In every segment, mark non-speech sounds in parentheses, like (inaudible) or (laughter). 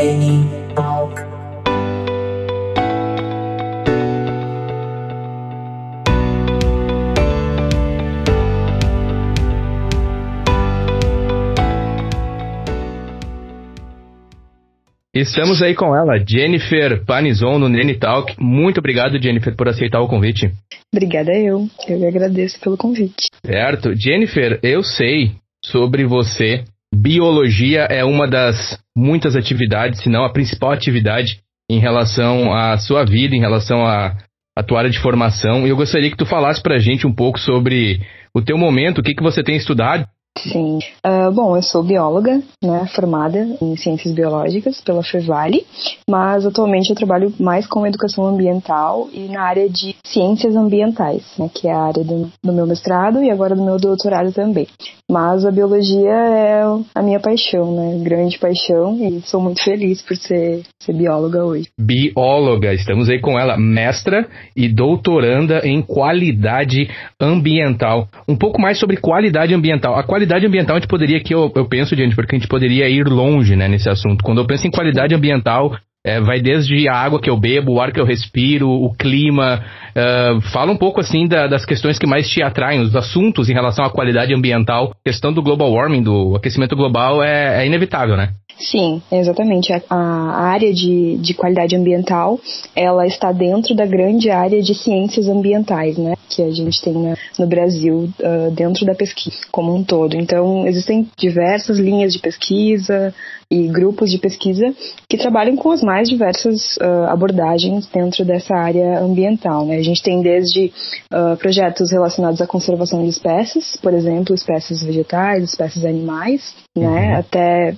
Nene Talk. Estamos aí com ela, Jennifer Panizon, no Nene Talk. Muito obrigado, Jennifer, por aceitar o convite. Obrigada eu. Eu agradeço pelo convite. Certo. Jennifer, eu sei sobre você. Biologia é uma das muitas atividades, se não a principal atividade em relação à sua vida, em relação à, à tua área de formação. E eu gostaria que tu falasse pra gente um pouco sobre o teu momento, o que, que você tem estudado Sim. Uh, bom, eu sou bióloga, né, formada em ciências biológicas pela Fevale, mas atualmente eu trabalho mais com educação ambiental e na área de ciências ambientais, né, que é a área do, do meu mestrado e agora do meu doutorado também. Mas a biologia é a minha paixão, né, grande paixão e sou muito feliz por ser, ser bióloga hoje. Bióloga, estamos aí com ela, mestra e doutoranda em qualidade ambiental. Um pouco mais sobre qualidade ambiental. A qualidade qualidade ambiental, a gente poderia que eu, eu penso, gente, porque a gente poderia ir longe, né, nesse assunto. Quando eu penso em qualidade ambiental, é, vai desde a água que eu bebo, o ar que eu respiro, o clima. Uh, fala um pouco assim da, das questões que mais te atraem, os assuntos em relação à qualidade ambiental. A questão do global warming, do aquecimento global, é, é inevitável, né? Sim, exatamente. A, a área de, de qualidade ambiental, ela está dentro da grande área de ciências ambientais, né? Que a gente tem na, no Brasil, uh, dentro da pesquisa como um todo. Então, existem diversas linhas de pesquisa e grupos de pesquisa que trabalham com as mais diversas uh, abordagens dentro dessa área ambiental, né? A gente tem desde uh, projetos relacionados à conservação de espécies, por exemplo, espécies vegetais, espécies animais, né? Uhum. Até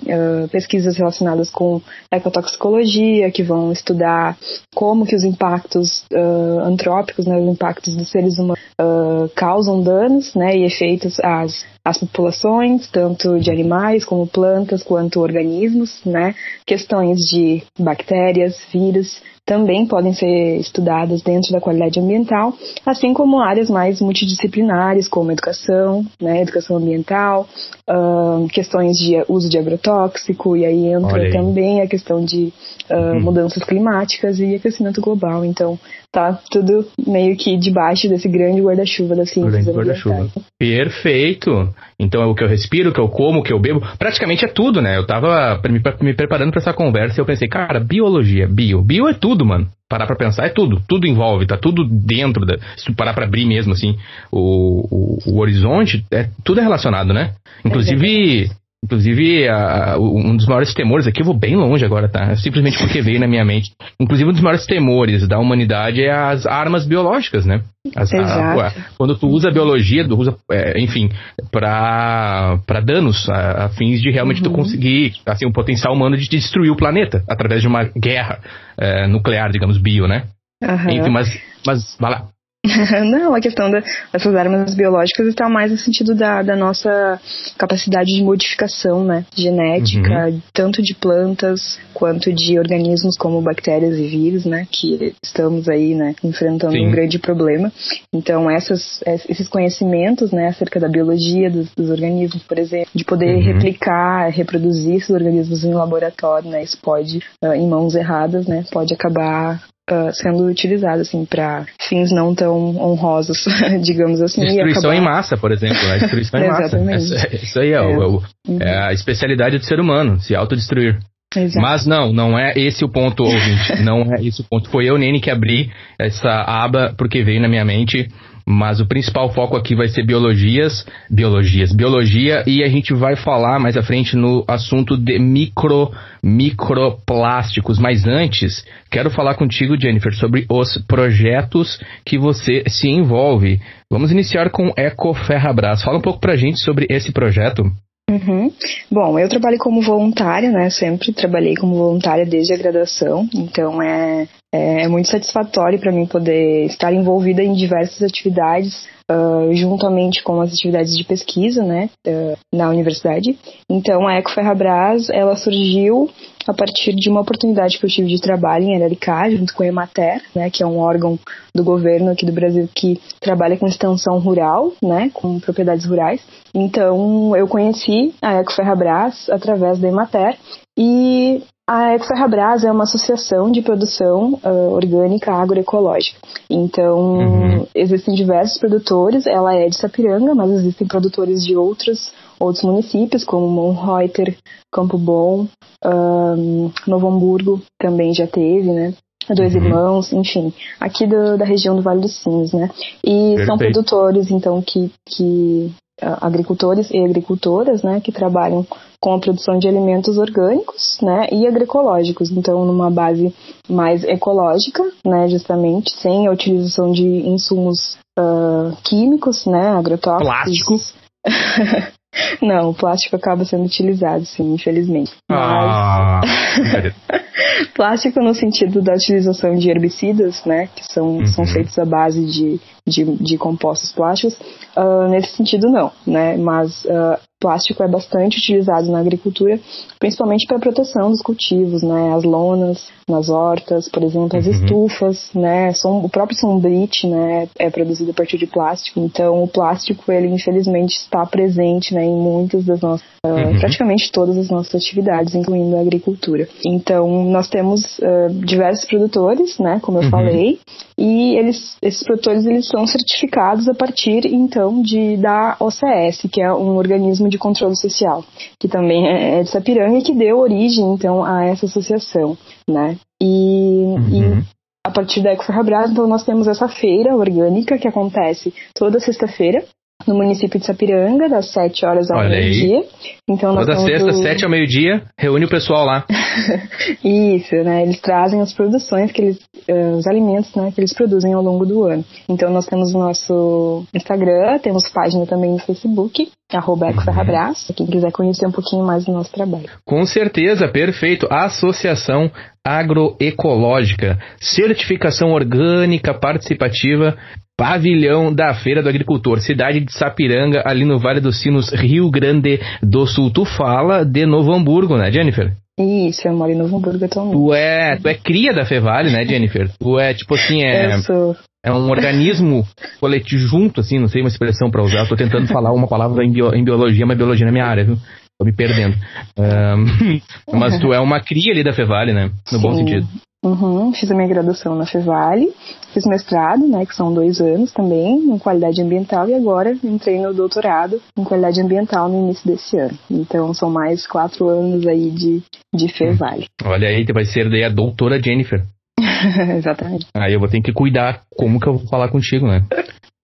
pesquisas pesquisas relacionadas com ecotoxicologia, que vão estudar como que os impactos uh, antrópicos, né, os impactos dos seres humanos uh, causam danos né, e efeitos às, às populações, tanto de animais como plantas, quanto organismos, né, questões de bactérias, vírus, também podem ser estudadas dentro da qualidade ambiental, assim como áreas mais multidisciplinares, como educação, né, educação ambiental, uh, questões de uso de agrotóxico, e aí entra aí. também a questão de uh, mudanças climáticas e aquecimento global. Então, tá tudo meio que debaixo desse grande guarda-chuva das ciências guarda-chuva. Perfeito! Então é o que eu respiro, o que eu como, o que eu bebo, praticamente é tudo, né? Eu tava me, me preparando para essa conversa e eu pensei, cara, biologia, bio, bio é tudo, mano. Parar pra pensar é tudo, tudo envolve, tá tudo dentro da. Se tu parar pra abrir mesmo, assim, o, o, o horizonte, é, tudo é relacionado, né? Inclusive, Inclusive, a, um dos maiores temores, aqui eu vou bem longe agora, tá? Simplesmente porque veio na minha mente. Inclusive, um dos maiores temores da humanidade é as armas biológicas, né? As, a, a, quando tu usa a biologia, tu usa, é, enfim, para danos, a, a, fins de realmente uhum. tu conseguir, assim, o um potencial humano de destruir o planeta através de uma guerra é, nuclear, digamos, bio, né? Uhum. Enfim, mas, mas, vai lá. (laughs) Não, a questão da, dessas armas biológicas está mais no sentido da, da nossa capacidade de modificação né, genética, uhum. tanto de plantas quanto de organismos como bactérias e vírus, né, que estamos aí né, enfrentando Sim. um grande problema. Então, essas, esses conhecimentos né, acerca da biologia dos, dos organismos, por exemplo, de poder uhum. replicar, reproduzir esses organismos em laboratório, né, isso pode, uh, em mãos erradas, né, pode acabar Uh, sendo utilizado assim para fins não tão honrosos, (laughs) digamos assim. Destruição acabar... em massa, por exemplo, né? Destruição em massa. (laughs) Essa, isso aí é, é. O, uhum. é, a especialidade do ser humano, se autodestruir. Exato. Mas não, não é esse o ponto, ouvinte. não é esse o ponto. Foi eu, Nene, que abri essa aba porque veio na minha mente mas o principal foco aqui vai ser biologias, biologias, biologia e a gente vai falar mais à frente no assunto de micro microplásticos. Mas antes, quero falar contigo, Jennifer, sobre os projetos que você se envolve. Vamos iniciar com Eco Ferrabras. Fala um pouco pra gente sobre esse projeto. Uhum. Bom, eu trabalho como voluntária, né? Sempre trabalhei como voluntária desde a graduação, então é, é, é muito satisfatório para mim poder estar envolvida em diversas atividades uh, juntamente com as atividades de pesquisa, né, uh, na universidade. Então, a Eco Ferrabras, ela surgiu a partir de uma oportunidade que eu tive de trabalho em Araricá, junto com a Emater, né, que é um órgão do governo aqui do Brasil que trabalha com extensão rural, né, com propriedades rurais. Então, eu conheci a Eco Ferrabras através da Emater e A Ecoferrabras é uma associação de produção uh, orgânica agroecológica. Então, uhum. existem diversos produtores, ela é de Sapiranga, mas existem produtores de outros, outros municípios, como Monreuter, Campo Bom, um, Novo Hamburgo também já teve, né? Dois uhum. Irmãos, enfim, aqui do, da região do Vale dos Sinos, né? E Perfeito. são produtores, então, que, que agricultores e agricultoras, né, que trabalham com a produção de alimentos orgânicos, né, e agroecológicos, então numa base mais ecológica, né, justamente sem a utilização de insumos uh, químicos, né, agrotóxicos. Plástico. (laughs) Não, o plástico acaba sendo utilizado, sim, infelizmente. Mas... Ah, (laughs) plástico no sentido da utilização de herbicidas, né, que são, uhum. são feitos à base de, de, de compostos plásticos, uh, nesse sentido não, né, mas uh, plástico é bastante utilizado na agricultura, principalmente para proteção dos cultivos, né? As lonas nas hortas, por exemplo, as uhum. estufas, né? O próprio sombrite, né? É produzido a partir de plástico. Então, o plástico, ele infelizmente está presente, né? Em muitas das nossas, uh, uhum. praticamente todas as nossas atividades, incluindo a agricultura. Então, nós temos uh, diversos produtores, né? Como eu uhum. falei, e eles, esses produtores, eles são certificados a partir, então, de da OCS, que é um organismo de controle social, que também é, é de Sapiranga e que deu origem, então, a essa associação, né? E, uhum. e a partir da Ecoferrabras, então, nós temos essa feira orgânica que acontece toda sexta-feira, no município de Sapiranga, das 7 horas ao meio-dia. Então Toda sexta, o... 7 ao meio-dia, reúne o pessoal lá. (laughs) Isso, né? Eles trazem as produções que eles, uh, os alimentos, né, que eles produzem ao longo do ano. Então nós temos o nosso Instagram, temos página também no Facebook, arroba uhum. quem quiser conhecer um pouquinho mais do nosso trabalho. Com certeza, perfeito. Associação Agroecológica, certificação orgânica participativa Pavilhão da Feira do Agricultor, cidade de Sapiranga, ali no Vale dos Sinos, Rio Grande do Sul. Tu fala de Novo Hamburgo, né, Jennifer? Isso, eu moro em Novo Hamburgo atualmente. Tu é, tu é cria da Fevale, né, Jennifer? Tu é, tipo assim, é... Eu sou. É um organismo coletivo junto, assim, não sei uma expressão para usar. Tô tentando falar uma palavra em, bio, em biologia, mas biologia na minha área, viu? Tô me perdendo. Um, (laughs) mas tu é uma cria ali da Fevale, né? No Sim. bom sentido. Uhum, fiz a minha graduação na Fevale, fiz mestrado, né, que são dois anos também, em qualidade ambiental, e agora entrei no doutorado em qualidade ambiental no início desse ano. Então são mais quatro anos aí de, de Fevale. Olha aí, vai ser daí a doutora Jennifer. (laughs) Exatamente. Aí eu vou ter que cuidar como que eu vou falar contigo, né?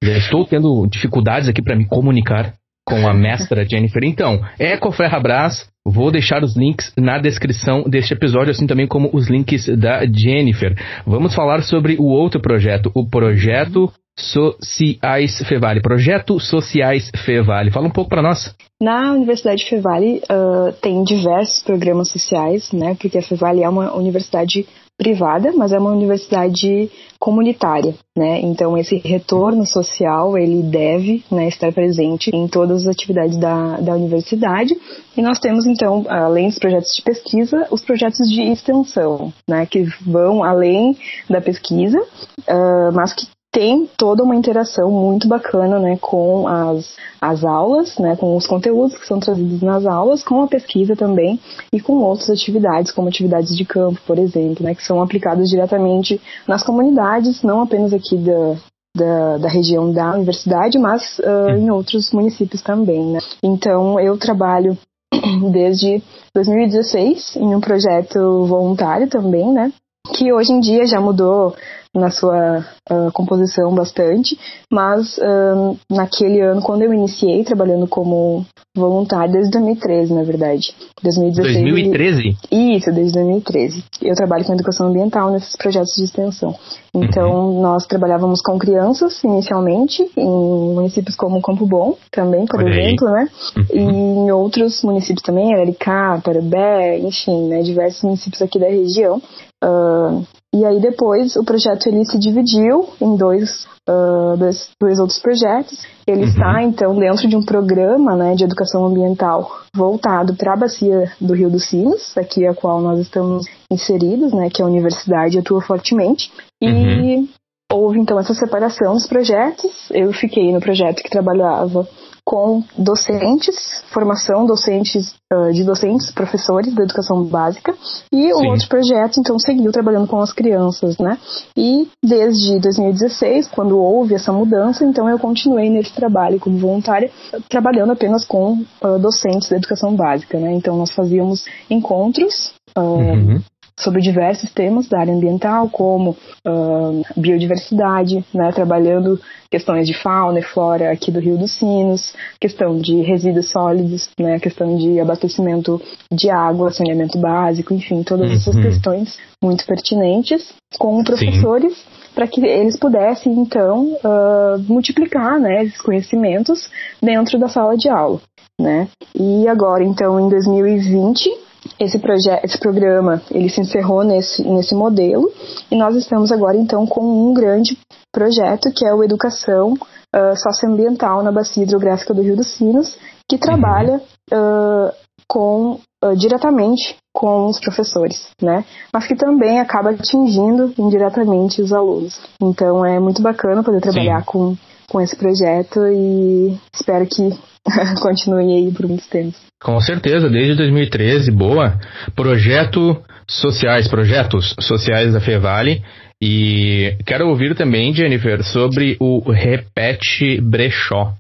Já estou tendo dificuldades aqui para me comunicar com a mestra Jennifer. Então, Ecoferrabras, vou deixar os links na descrição deste episódio, assim também como os links da Jennifer. Vamos falar sobre o outro projeto, o projeto Sociais Fevale, Projeto Sociais Fevale. Fala um pouco para nós. Na Universidade Fevale uh, tem diversos programas sociais, né? Porque a Fevale é uma universidade privada, mas é uma universidade comunitária, né? Então esse retorno social ele deve né, estar presente em todas as atividades da, da universidade. E nós temos então, além dos projetos de pesquisa, os projetos de extensão, né? Que vão além da pesquisa, uh, mas que tem toda uma interação muito bacana né, com as, as aulas, né, com os conteúdos que são trazidos nas aulas, com a pesquisa também e com outras atividades, como atividades de campo, por exemplo, né, que são aplicadas diretamente nas comunidades, não apenas aqui da, da, da, região da universidade, mas uh, em outros municípios também. Né? Então, eu trabalho (clears throat) desde 2016 em um projeto voluntário também, né? Que hoje em dia já mudou na sua uh, composição bastante, mas uh, naquele ano, quando eu iniciei trabalhando como voluntária, desde 2013, na verdade. 2016, 2013? Isso, desde 2013. Eu trabalho com educação ambiental nesses projetos de extensão. Então, uhum. nós trabalhávamos com crianças, inicialmente, em municípios como Campo Bom, também, por Olha exemplo, aí. né? Uhum. E em outros municípios também, Araricá, Parabé, enfim, né? Diversos municípios aqui da região. Uh, e aí depois o projeto ele se dividiu em dois, uh, dois, dois, outros projetos. Ele uhum. está então dentro de um programa né, de educação ambiental voltado para a bacia do Rio dos Sinos, aqui a qual nós estamos inseridos, né, que a universidade atua fortemente. E uhum. houve então essa separação dos projetos. Eu fiquei no projeto que trabalhava com docentes, formação docentes uh, de docentes, professores da educação básica, e o outro projeto, então, seguiu trabalhando com as crianças, né? E desde 2016, quando houve essa mudança, então eu continuei nesse trabalho como voluntária, trabalhando apenas com uh, docentes da educação básica, né? Então nós fazíamos encontros uh, uhum sobre diversos temas da área ambiental, como uh, biodiversidade, né, trabalhando questões de fauna e flora aqui do Rio dos Sinos, questão de resíduos sólidos, né, questão de abastecimento de água, saneamento básico, enfim, todas essas uhum. questões muito pertinentes com professores para que eles pudessem então uh, multiplicar né, esses conhecimentos dentro da sala de aula. Né? E agora, então, em 2020, esse projeto, esse programa, ele se encerrou nesse, nesse modelo e nós estamos agora então com um grande projeto que é o Educação uh, Socioambiental na Bacia Hidrográfica do Rio dos Sinos, que trabalha uh, com uh, diretamente com os professores, né? Mas que também acaba atingindo indiretamente os alunos. Então é muito bacana poder trabalhar com, com esse projeto e espero que (laughs) continue aí por muitos tempos. Com certeza, desde 2013, boa. Projeto sociais, projetos sociais da Fevale. E quero ouvir também, Jennifer, sobre o Repete Brechó.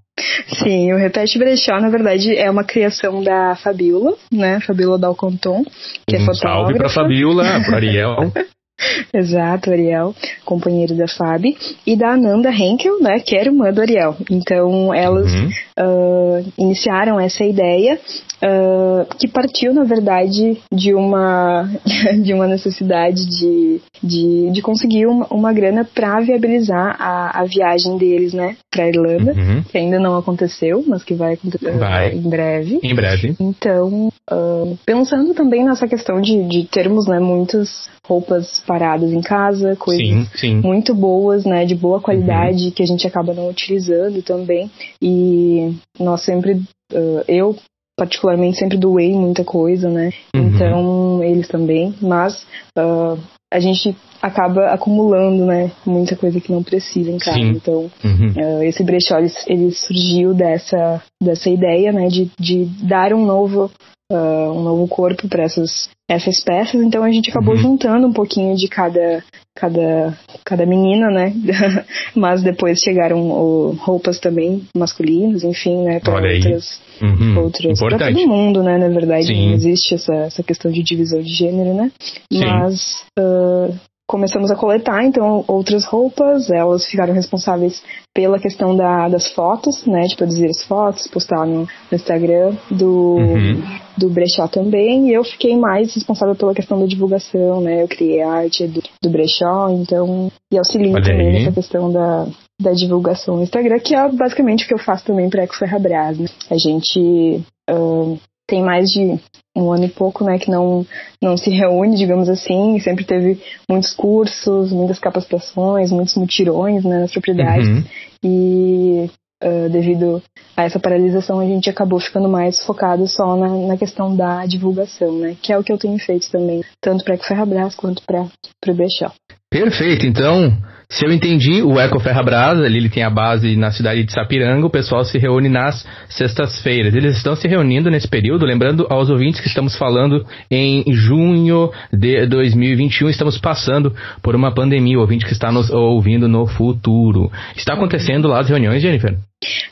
Sim, o Repete Brechó, na verdade, é uma criação da Fabiola, né? Fabiola Dalconton, que é um é fotógrafa. Salve pra Fabiola, pro Ariel. (laughs) (laughs) Exato, Ariel, companheiro da Fabi, e da Ananda Henkel, né, que era irmã do Ariel. Então, elas uhum. uh, iniciaram essa ideia uh, que partiu, na verdade, de uma, (laughs) de uma necessidade de, de, de conseguir uma, uma grana para viabilizar a, a viagem deles, né, para Irlanda, uhum. que ainda não aconteceu, mas que vai acontecer vai. em breve. Em breve. Então, uh, pensando também nessa questão de, de termos, né, muitas roupas paradas em casa, coisas sim, sim. muito boas, né, de boa qualidade, uhum. que a gente acaba não utilizando também. E nós sempre, uh, eu particularmente sempre doei muita coisa, né? Uhum. Então, eles também, mas uh, a gente acaba acumulando, né, muita coisa que não precisa em casa. Sim. Então, uhum. uh, esse brechó ele, ele, surgiu dessa dessa ideia, né, de, de dar um novo uh, um novo corpo para essas essas peças. Então a gente acabou uhum. juntando um pouquinho de cada cada cada menina, né? (laughs) Mas depois chegaram o, roupas também masculinas, enfim, né? Para outras uhum. outras para todo mundo, né? Na verdade, Sim. não existe essa essa questão de divisão de gênero, né? Sim. Mas uh, começamos a coletar então outras roupas, elas ficaram responsáveis pela questão da, das fotos, né, de produzir as fotos, postar no, no Instagram do, uhum. do brechó também, e eu fiquei mais responsável pela questão da divulgação, né, eu criei a arte do, do brechó, então, e auxilio também nessa questão da, da divulgação no Instagram, que é basicamente o que eu faço também para a Eco Ferrabras, né? A gente uh, tem mais de um ano e pouco, né, que não, não se reúne, digamos assim, sempre teve muitos cursos, muitas capacitações, muitos mutirões, né, nas propriedades, uhum. e uh, devido a essa paralisação a gente acabou ficando mais focado só na, na questão da divulgação, né, que é o que eu tenho feito também, tanto para a Ferrabras quanto para o Brechó. Perfeito, então se eu entendi, o Eco Ferrabras, ali ele tem a base na cidade de Sapiranga, o pessoal se reúne nas sextas-feiras. Eles estão se reunindo nesse período, lembrando aos ouvintes que estamos falando em junho de 2021, estamos passando por uma pandemia, o ouvinte que está nos ouvindo no futuro. Está acontecendo lá as reuniões, Jennifer?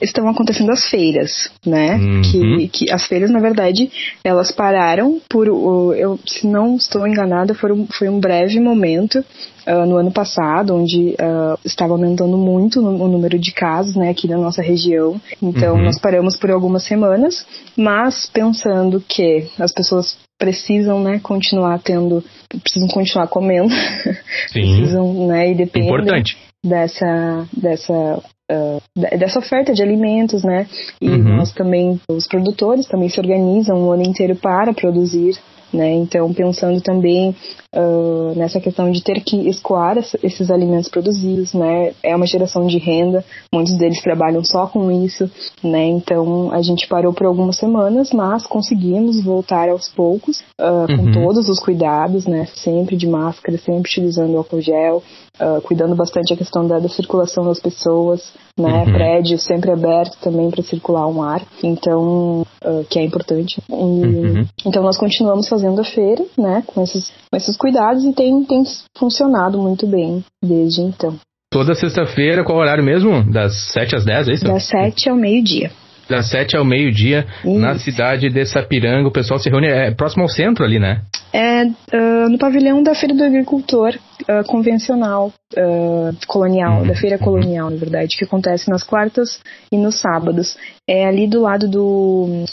estão acontecendo as feiras, né? Uhum. Que, que as feiras, na verdade, elas pararam por, eu, se não estou enganada, foram, foi um breve momento uh, no ano passado, onde uh, estava aumentando muito o, o número de casos, né, aqui na nossa região. Então, uhum. nós paramos por algumas semanas, mas pensando que as pessoas precisam, né, continuar tendo, precisam continuar comendo, (laughs) precisam, né, e dependem Importante. dessa dessa uh, dessa oferta de alimentos, né? E uhum. nós também, os produtores também se organizam o ano inteiro para produzir né? Então, pensando também uh, nessa questão de ter que escoar esses alimentos produzidos, né? É uma geração de renda, muitos deles trabalham só com isso, né? Então, a gente parou por algumas semanas, mas conseguimos voltar aos poucos, uh, com uhum. todos os cuidados, né? Sempre de máscara, sempre utilizando álcool gel, uh, cuidando bastante a questão da, da circulação das pessoas, né? Uhum. Prédio sempre aberto também para circular um ar, então que é importante. E, uhum. Então nós continuamos fazendo a feira, né? Com esses, com esses cuidados e tem, tem funcionado muito bem desde então. Toda sexta-feira, qual horário mesmo? Das 7 às 10, é isso? Das 7 ao meio-dia das 7 ao meio-dia, na cidade de Sapiranga. O pessoal se reúne é, próximo ao centro ali, né? É uh, no pavilhão da Feira do Agricultor uh, convencional, uh, colonial, uhum. da Feira Colonial, na verdade, que acontece nas quartas e nos sábados. É ali do lado do.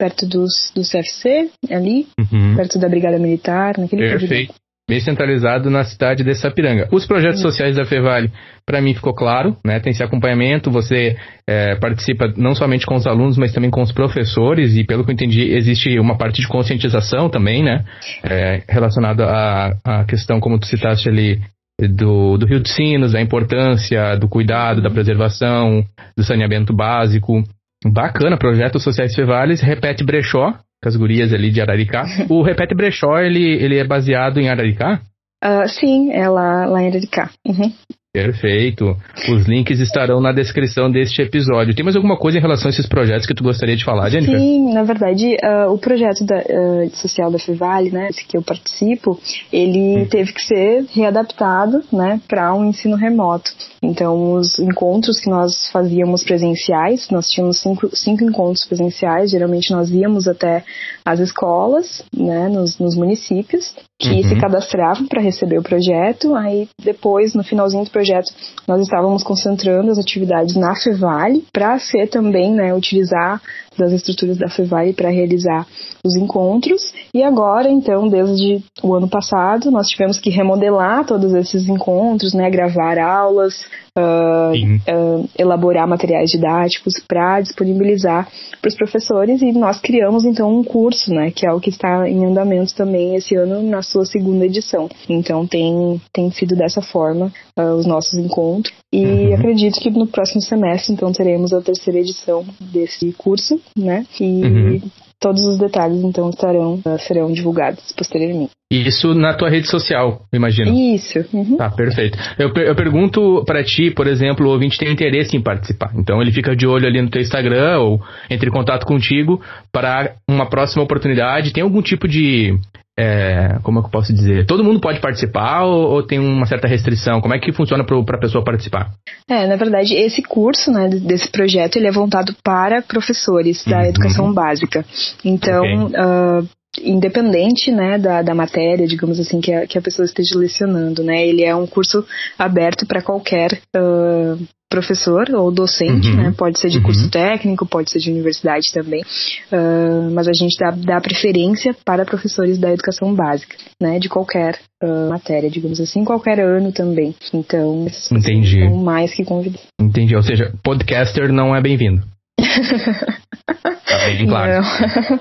Perto dos, do CFC, ali, uhum. perto da Brigada Militar, naquele Perfeito. Bem centralizado na cidade de Sapiranga. Os projetos sociais da Fevale, para mim ficou claro, né? Tem esse acompanhamento, você é, participa não somente com os alunos, mas também com os professores, e pelo que eu entendi, existe uma parte de conscientização também, né? É, relacionada à, à questão, como tu citaste ali, do, do Rio dos Sinos, da importância do cuidado, da preservação, do saneamento básico. Bacana, projetos sociais Fevales, repete brechó, com as gurias ali de Araricá. (laughs) o Repete Brechó, ele, ele é baseado em Araricá? Uh, sim, é lá, lá em Araricá. Uhum. Perfeito. Os links estarão na descrição deste episódio. Tem mais alguma coisa em relação a esses projetos que tu gostaria de falar, Jennifer? Sim, na verdade, uh, o projeto da, uh, social da Fevale, né, esse que eu participo, ele hum. teve que ser readaptado, né, para um ensino remoto. Então, os encontros que nós fazíamos presenciais, nós tínhamos cinco, cinco encontros presenciais, geralmente nós íamos até as escolas, né, nos, nos municípios, que uhum. se cadastravam para receber o projeto. Aí depois, no finalzinho do projeto, nós estávamos concentrando as atividades na Fevale para ser também, né, utilizar das estruturas da Fevale para realizar os encontros. E agora, então, desde o ano passado, nós tivemos que remodelar todos esses encontros, né, gravar aulas, uh, uh, elaborar materiais didáticos para disponibilizar para os professores e nós criamos então um curso, né, que é o que está em andamento também esse ano na sua segunda edição. Então tem tem sido dessa forma uh, os nossos encontros e uhum. acredito que no próximo semestre então teremos a terceira edição desse curso, né? E uhum. Todos os detalhes, então, estarão, uh, serão divulgados posteriormente. Isso na tua rede social, imagino. Isso. Uhum. Tá, perfeito. Eu, eu pergunto para ti, por exemplo, o ouvinte tem interesse em participar. Então ele fica de olho ali no teu Instagram ou entre em contato contigo para uma próxima oportunidade. Tem algum tipo de é, como é que eu posso dizer? Todo mundo pode participar ou, ou tem uma certa restrição? Como é que funciona para a pessoa participar? É, na verdade, esse curso, né, desse projeto, ele é voltado para professores da uhum. educação básica. Então, okay. uh, independente né, da, da matéria, digamos assim, que a, que a pessoa esteja lecionando, né? Ele é um curso aberto para qualquer uh, professor ou docente, uhum. né? Pode ser de uhum. curso técnico, pode ser de universidade também, uh, mas a gente dá, dá preferência para professores da educação básica, né? De qualquer uh, matéria, digamos assim, qualquer ano também. Então, Entendi. são mais que convidados. Entendi. Ou seja, podcaster não é bem-vindo. (laughs) tá bem claro. Não.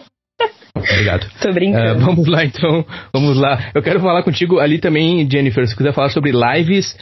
Obrigado. Tô brincando. Uh, vamos lá, então. Vamos lá. Eu quero falar contigo ali também, Jennifer, se quiser falar sobre lives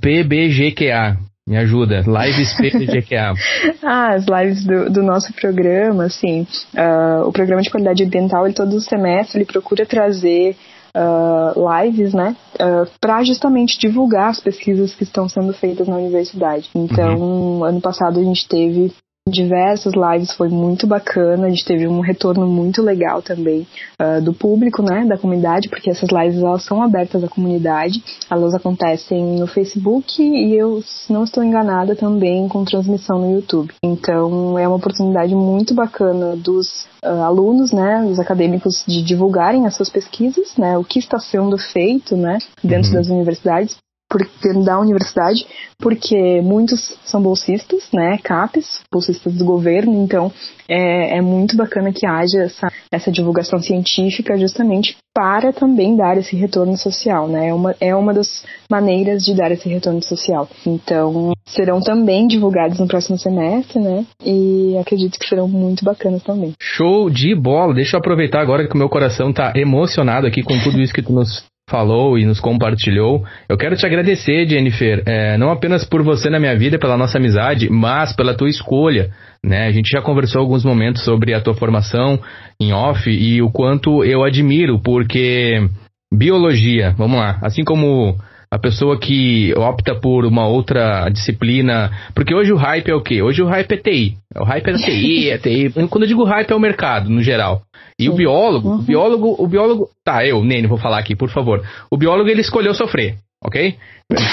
PBGQA. Me ajuda, lives PBGQA. (laughs) ah, as lives do, do nosso programa, assim, uh, o programa de qualidade ambiental, ele todo semestre, ele procura trazer Uh, lives, né, uh, para justamente divulgar as pesquisas que estão sendo feitas na universidade. Então, uhum. ano passado a gente teve diversas lives, foi muito bacana, a gente teve um retorno muito legal também uh, do público, né, da comunidade, porque essas lives elas são abertas à comunidade, elas acontecem no Facebook e eu, se não estou enganada, também com transmissão no YouTube. Então é uma oportunidade muito bacana dos uh, alunos, né, dos acadêmicos de divulgarem as suas pesquisas, né, o que está sendo feito, né, dentro uhum. das universidades, porque, da universidade, porque muitos são bolsistas, né, CAPES, bolsistas do governo, então é, é muito bacana que haja essa, essa divulgação científica justamente para também dar esse retorno social, né, é uma, é uma das maneiras de dar esse retorno social. Então, serão também divulgados no próximo semestre, né, e acredito que serão muito bacanas também. Show de bola! Deixa eu aproveitar agora que o meu coração está emocionado aqui com tudo isso que tu nos falou e nos compartilhou. Eu quero te agradecer, Jennifer, é, não apenas por você na minha vida, pela nossa amizade, mas pela tua escolha. Né? A gente já conversou alguns momentos sobre a tua formação em off e o quanto eu admiro, porque biologia, vamos lá, assim como a pessoa que opta por uma outra disciplina. Porque hoje o hype é o quê? Hoje o hype é TI. O hype é TI, (laughs) é TI. Quando eu digo hype é o mercado, no geral. E Sim. o biólogo, uhum. o biólogo, o biólogo. Tá, eu, Nene, vou falar aqui, por favor. O biólogo ele escolheu sofrer, ok?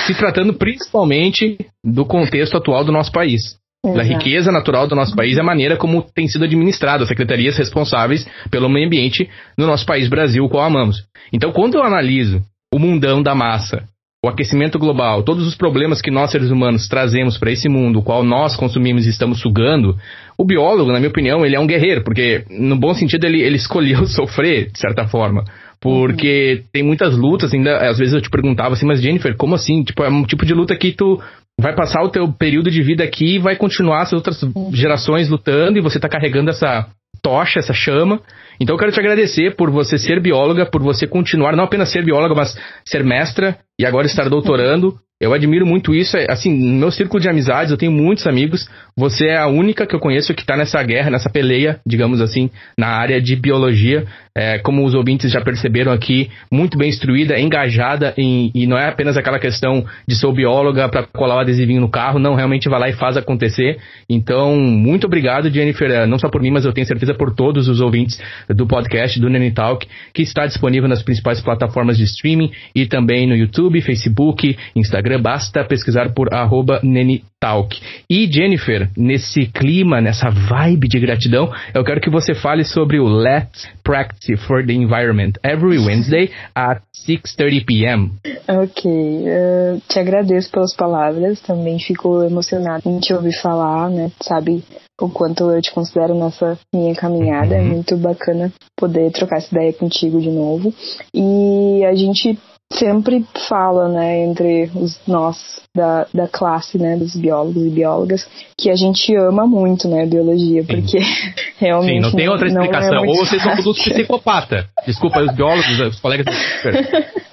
Se tratando principalmente do contexto atual do nosso país. Exato. Da riqueza natural do nosso país e a maneira como tem sido administrado as secretarias responsáveis pelo meio ambiente no nosso país Brasil, o qual amamos. Então, quando eu analiso o mundão da massa, o aquecimento global, todos os problemas que nós seres humanos trazemos para esse mundo, o qual nós consumimos e estamos sugando, o biólogo, na minha opinião, ele é um guerreiro, porque no bom sentido ele, ele (laughs) escolheu sofrer, de certa forma. Porque uhum. tem muitas lutas, ainda às vezes eu te perguntava assim, mas Jennifer, como assim? Tipo, é um tipo de luta que tu vai passar o teu período de vida aqui e vai continuar as outras gerações lutando e você tá carregando essa tocha, essa chama. Então eu quero te agradecer por você ser bióloga, por você continuar, não apenas ser bióloga, mas ser mestra e agora estar doutorando. Eu admiro muito isso. É, assim, no meu círculo de amizades, eu tenho muitos amigos. Você é a única que eu conheço que está nessa guerra, nessa peleia, digamos assim, na área de biologia é, como os ouvintes já perceberam aqui, muito bem instruída, engajada em, e não é apenas aquela questão de sou bióloga para colar o adesivinho no carro, não, realmente vai lá e faz acontecer. Então, muito obrigado, Jennifer, é, não só por mim, mas eu tenho certeza por todos os ouvintes do podcast do Nene Talk, que está disponível nas principais plataformas de streaming e também no YouTube, Facebook, Instagram, basta pesquisar por arroba Nene Talk. E Jennifer, nesse clima, nessa vibe de gratidão, eu quero que você fale sobre o Let's Practice for the Environment every (laughs) Wednesday at 6:30 p.m. Ok, uh, te agradeço pelas palavras. Também fico emocionada em te ouvir falar, né? Sabe o quanto eu te considero nessa minha caminhada. É uhum. É muito bacana poder trocar essa ideia contigo de novo. E a gente sempre fala, né, entre os nós da, da classe, né, dos biólogos e biólogas, que a gente ama muito, né, a biologia, porque Sim. (laughs) realmente... Sim, não tem outra não, explicação. É Ou vocês são todos psicopata. Desculpa, os biólogos, os colegas...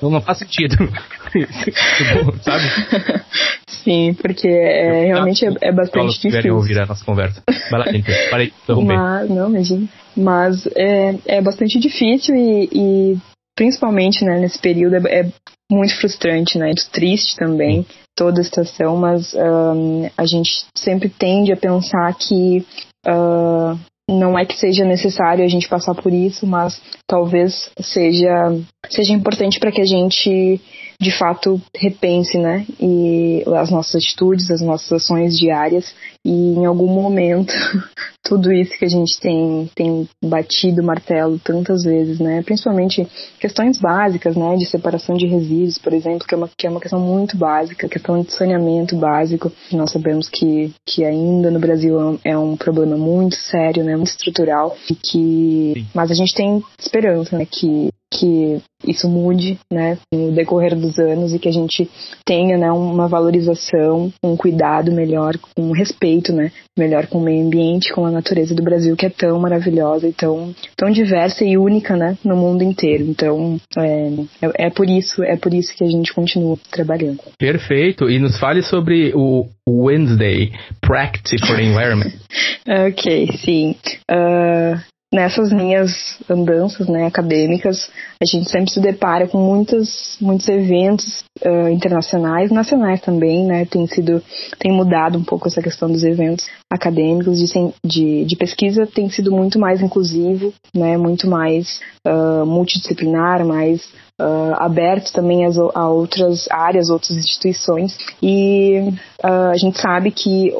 Não, não faz sentido. (laughs) Sabe? Sim, porque é, realmente é, é bastante difícil. ouvir a nossa conversa. Vai lá, gente. Parei, Mas, não, imagina. Mas é, é bastante difícil e, e principalmente né, nesse período, é, é, muito frustrante, né? Muito triste também toda a situação, mas a gente sempre tende a pensar que uh, não é que seja necessário a gente passar por isso, mas talvez seja, seja importante para que a gente de fato repense, né? E as nossas atitudes, as nossas ações diárias e em algum momento (laughs) tudo isso que a gente tem tem batido o martelo tantas vezes, né? Principalmente questões básicas, né? De separação de resíduos, por exemplo, que é uma, que é uma questão muito básica, questão de saneamento básico. Nós sabemos que, que ainda no Brasil é um problema muito sério, né? Muito estrutural e que, mas a gente tem esperança, né? Que que isso mude, né, no decorrer dos anos e que a gente tenha, né, uma valorização, um cuidado melhor, um respeito, né, melhor com o meio ambiente, com a natureza do Brasil que é tão maravilhosa e tão, tão diversa e única, né, no mundo inteiro. Então, é, é, é por isso, é por isso que a gente continua trabalhando. Perfeito. E nos fale sobre o Wednesday Practice for the Environment. (laughs) ok, sim. Uh, nessas minhas andanças né, acadêmicas, a gente sempre se depara com muitos, muitos eventos uh, internacionais, nacionais também, né? Tem sido, tem mudado um pouco essa questão dos eventos acadêmicos de, de, de pesquisa, tem sido muito mais inclusivo, né? Muito mais uh, multidisciplinar, mais uh, aberto também a, a outras áreas, outras instituições. E a gente sabe que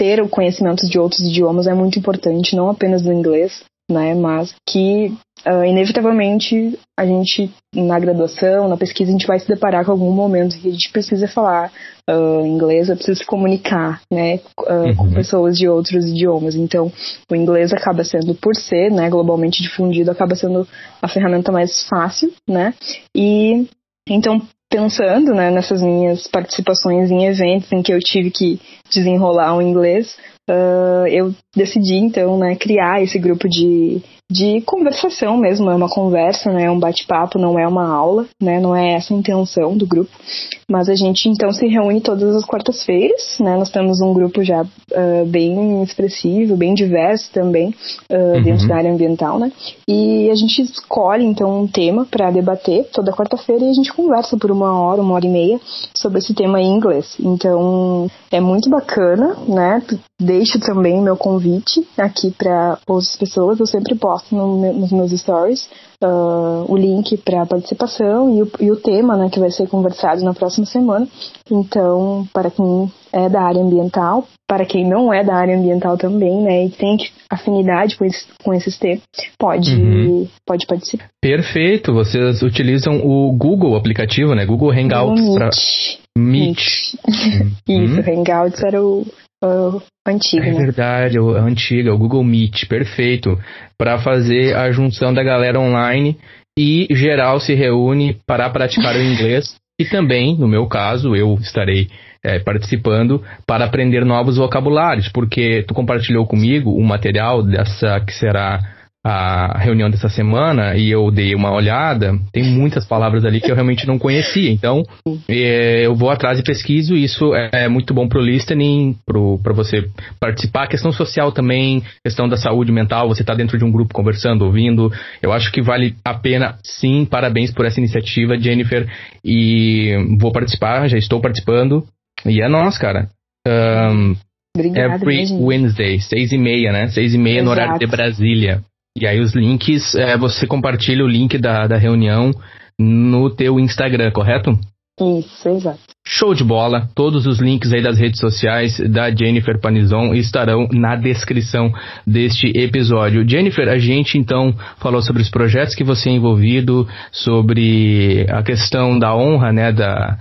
ter o conhecimento de outros idiomas é muito importante, não apenas do inglês, né? Mas que uh, inevitavelmente a gente na graduação, na pesquisa, a gente vai se deparar com algum momento que a gente precisa falar uh, inglês, precisa se comunicar, né, uh, uhum. com pessoas de outros idiomas. Então, o inglês acaba sendo, por ser, né, globalmente difundido, acaba sendo a ferramenta mais fácil, né? E então pensando né, nessas minhas participações em eventos em que eu tive que desenrolar o inglês, uh, eu decidi então né, criar esse grupo de, de conversação mesmo, é uma conversa, né, é um bate-papo, não é uma aula, né, não é essa a intenção do grupo, mas a gente então se reúne todas as quartas-feiras, né, nós temos um grupo já uh, bem expressivo, bem diverso também, uh, uhum. dentro da área ambiental, né, e a gente escolhe então um tema para debater toda quarta-feira e a gente conversa por uma hora, uma hora e meia sobre esse tema em inglês, então é muito bacana, né, deixo também meu convite aqui para outras pessoas, eu sempre posto no, nos meus stories uh, o link para participação e o, e o tema né, que vai ser conversado na próxima semana. Então, para quem é da área ambiental, para quem não é da área ambiental também, né, e tem afinidade com, esse, com esses temas, pode, uhum. pode participar. Perfeito, vocês utilizam o Google aplicativo, né, Google Hangouts. Meet. Pra... Meet. (laughs) Isso, uhum. Hangouts era o, o antigo, É né? verdade, a antiga, o Google Meet, perfeito. Para fazer a junção da galera online e geral se reúne para praticar o inglês. E também, no meu caso, eu estarei é, participando para aprender novos vocabulários, porque tu compartilhou comigo o material dessa que será a reunião dessa semana e eu dei uma olhada, tem muitas palavras ali que eu realmente não conhecia. Então, é, eu vou atrás e pesquiso. Isso é, é muito bom pro listening, para você participar. A questão social também, questão da saúde mental, você está dentro de um grupo conversando, ouvindo. Eu acho que vale a pena, sim. Parabéns por essa iniciativa, Jennifer. E vou participar, já estou participando. E é nós, cara. Um, Obrigada, every Wednesday, seis e meia, né? Seis e meia Exato. no horário de Brasília. E aí os links, é, você compartilha o link da, da reunião no teu Instagram, correto? Isso, exato. Show de bola. Todos os links aí das redes sociais da Jennifer Panizon estarão na descrição deste episódio. Jennifer, a gente então falou sobre os projetos que você é envolvido, sobre a questão da honra, né, da,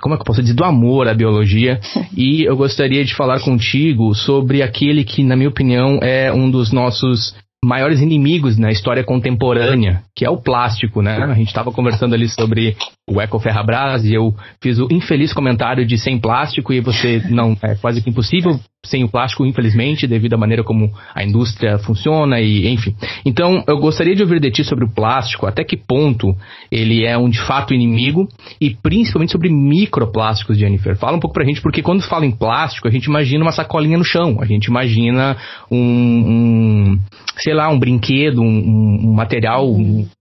como é que eu posso dizer, do amor à biologia. (laughs) e eu gostaria de falar contigo sobre aquele que, na minha opinião, é um dos nossos maiores inimigos na história contemporânea, que é o plástico, né? A gente estava conversando ali sobre o Eco Ferrabras e eu fiz o infeliz comentário de sem plástico e você (laughs) não é quase que impossível sem o plástico, infelizmente, devido à maneira como a indústria funciona e enfim. Então, eu gostaria de ouvir de ti sobre o plástico, até que ponto ele é um de fato inimigo e principalmente sobre microplásticos, Jennifer. Fala um pouco pra gente, porque quando fala em plástico, a gente imagina uma sacolinha no chão, a gente imagina um, um sei lá, um brinquedo, um, um material,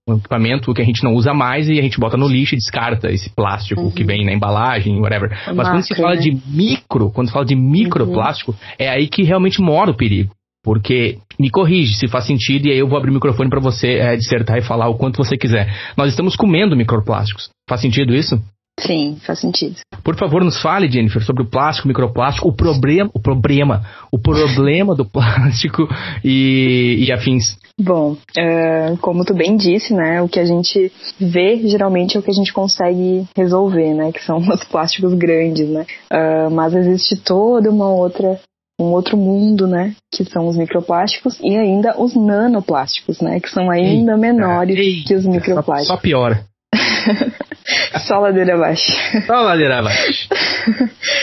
um, equipamento que a gente não usa mais e a gente bota no lixo e descarta esse plástico uhum. que vem na embalagem, whatever. É Mas quando se fala né? de micro, quando se fala de microplástico, uhum. é aí que realmente mora o perigo. Porque, me corrige se faz sentido, e aí eu vou abrir o microfone para você é, dissertar e falar o quanto você quiser. Nós estamos comendo microplásticos. Faz sentido isso? Sim, faz sentido. Por favor, nos fale, Jennifer, sobre o plástico, o microplástico, o problema, o problema, o problema do (laughs) plástico e, e afins. Bom, uh, como tu bem disse, né, o que a gente vê geralmente é o que a gente consegue resolver, né, que são (laughs) os plásticos grandes, né. Uh, mas existe toda uma outra um outro mundo, né? Que são os microplásticos e ainda os nanoplásticos, né? Que são ainda eita, menores eita, que os microplásticos. Só, só piora. (laughs) Só ladeira abaixo. Só ladeira abaixo.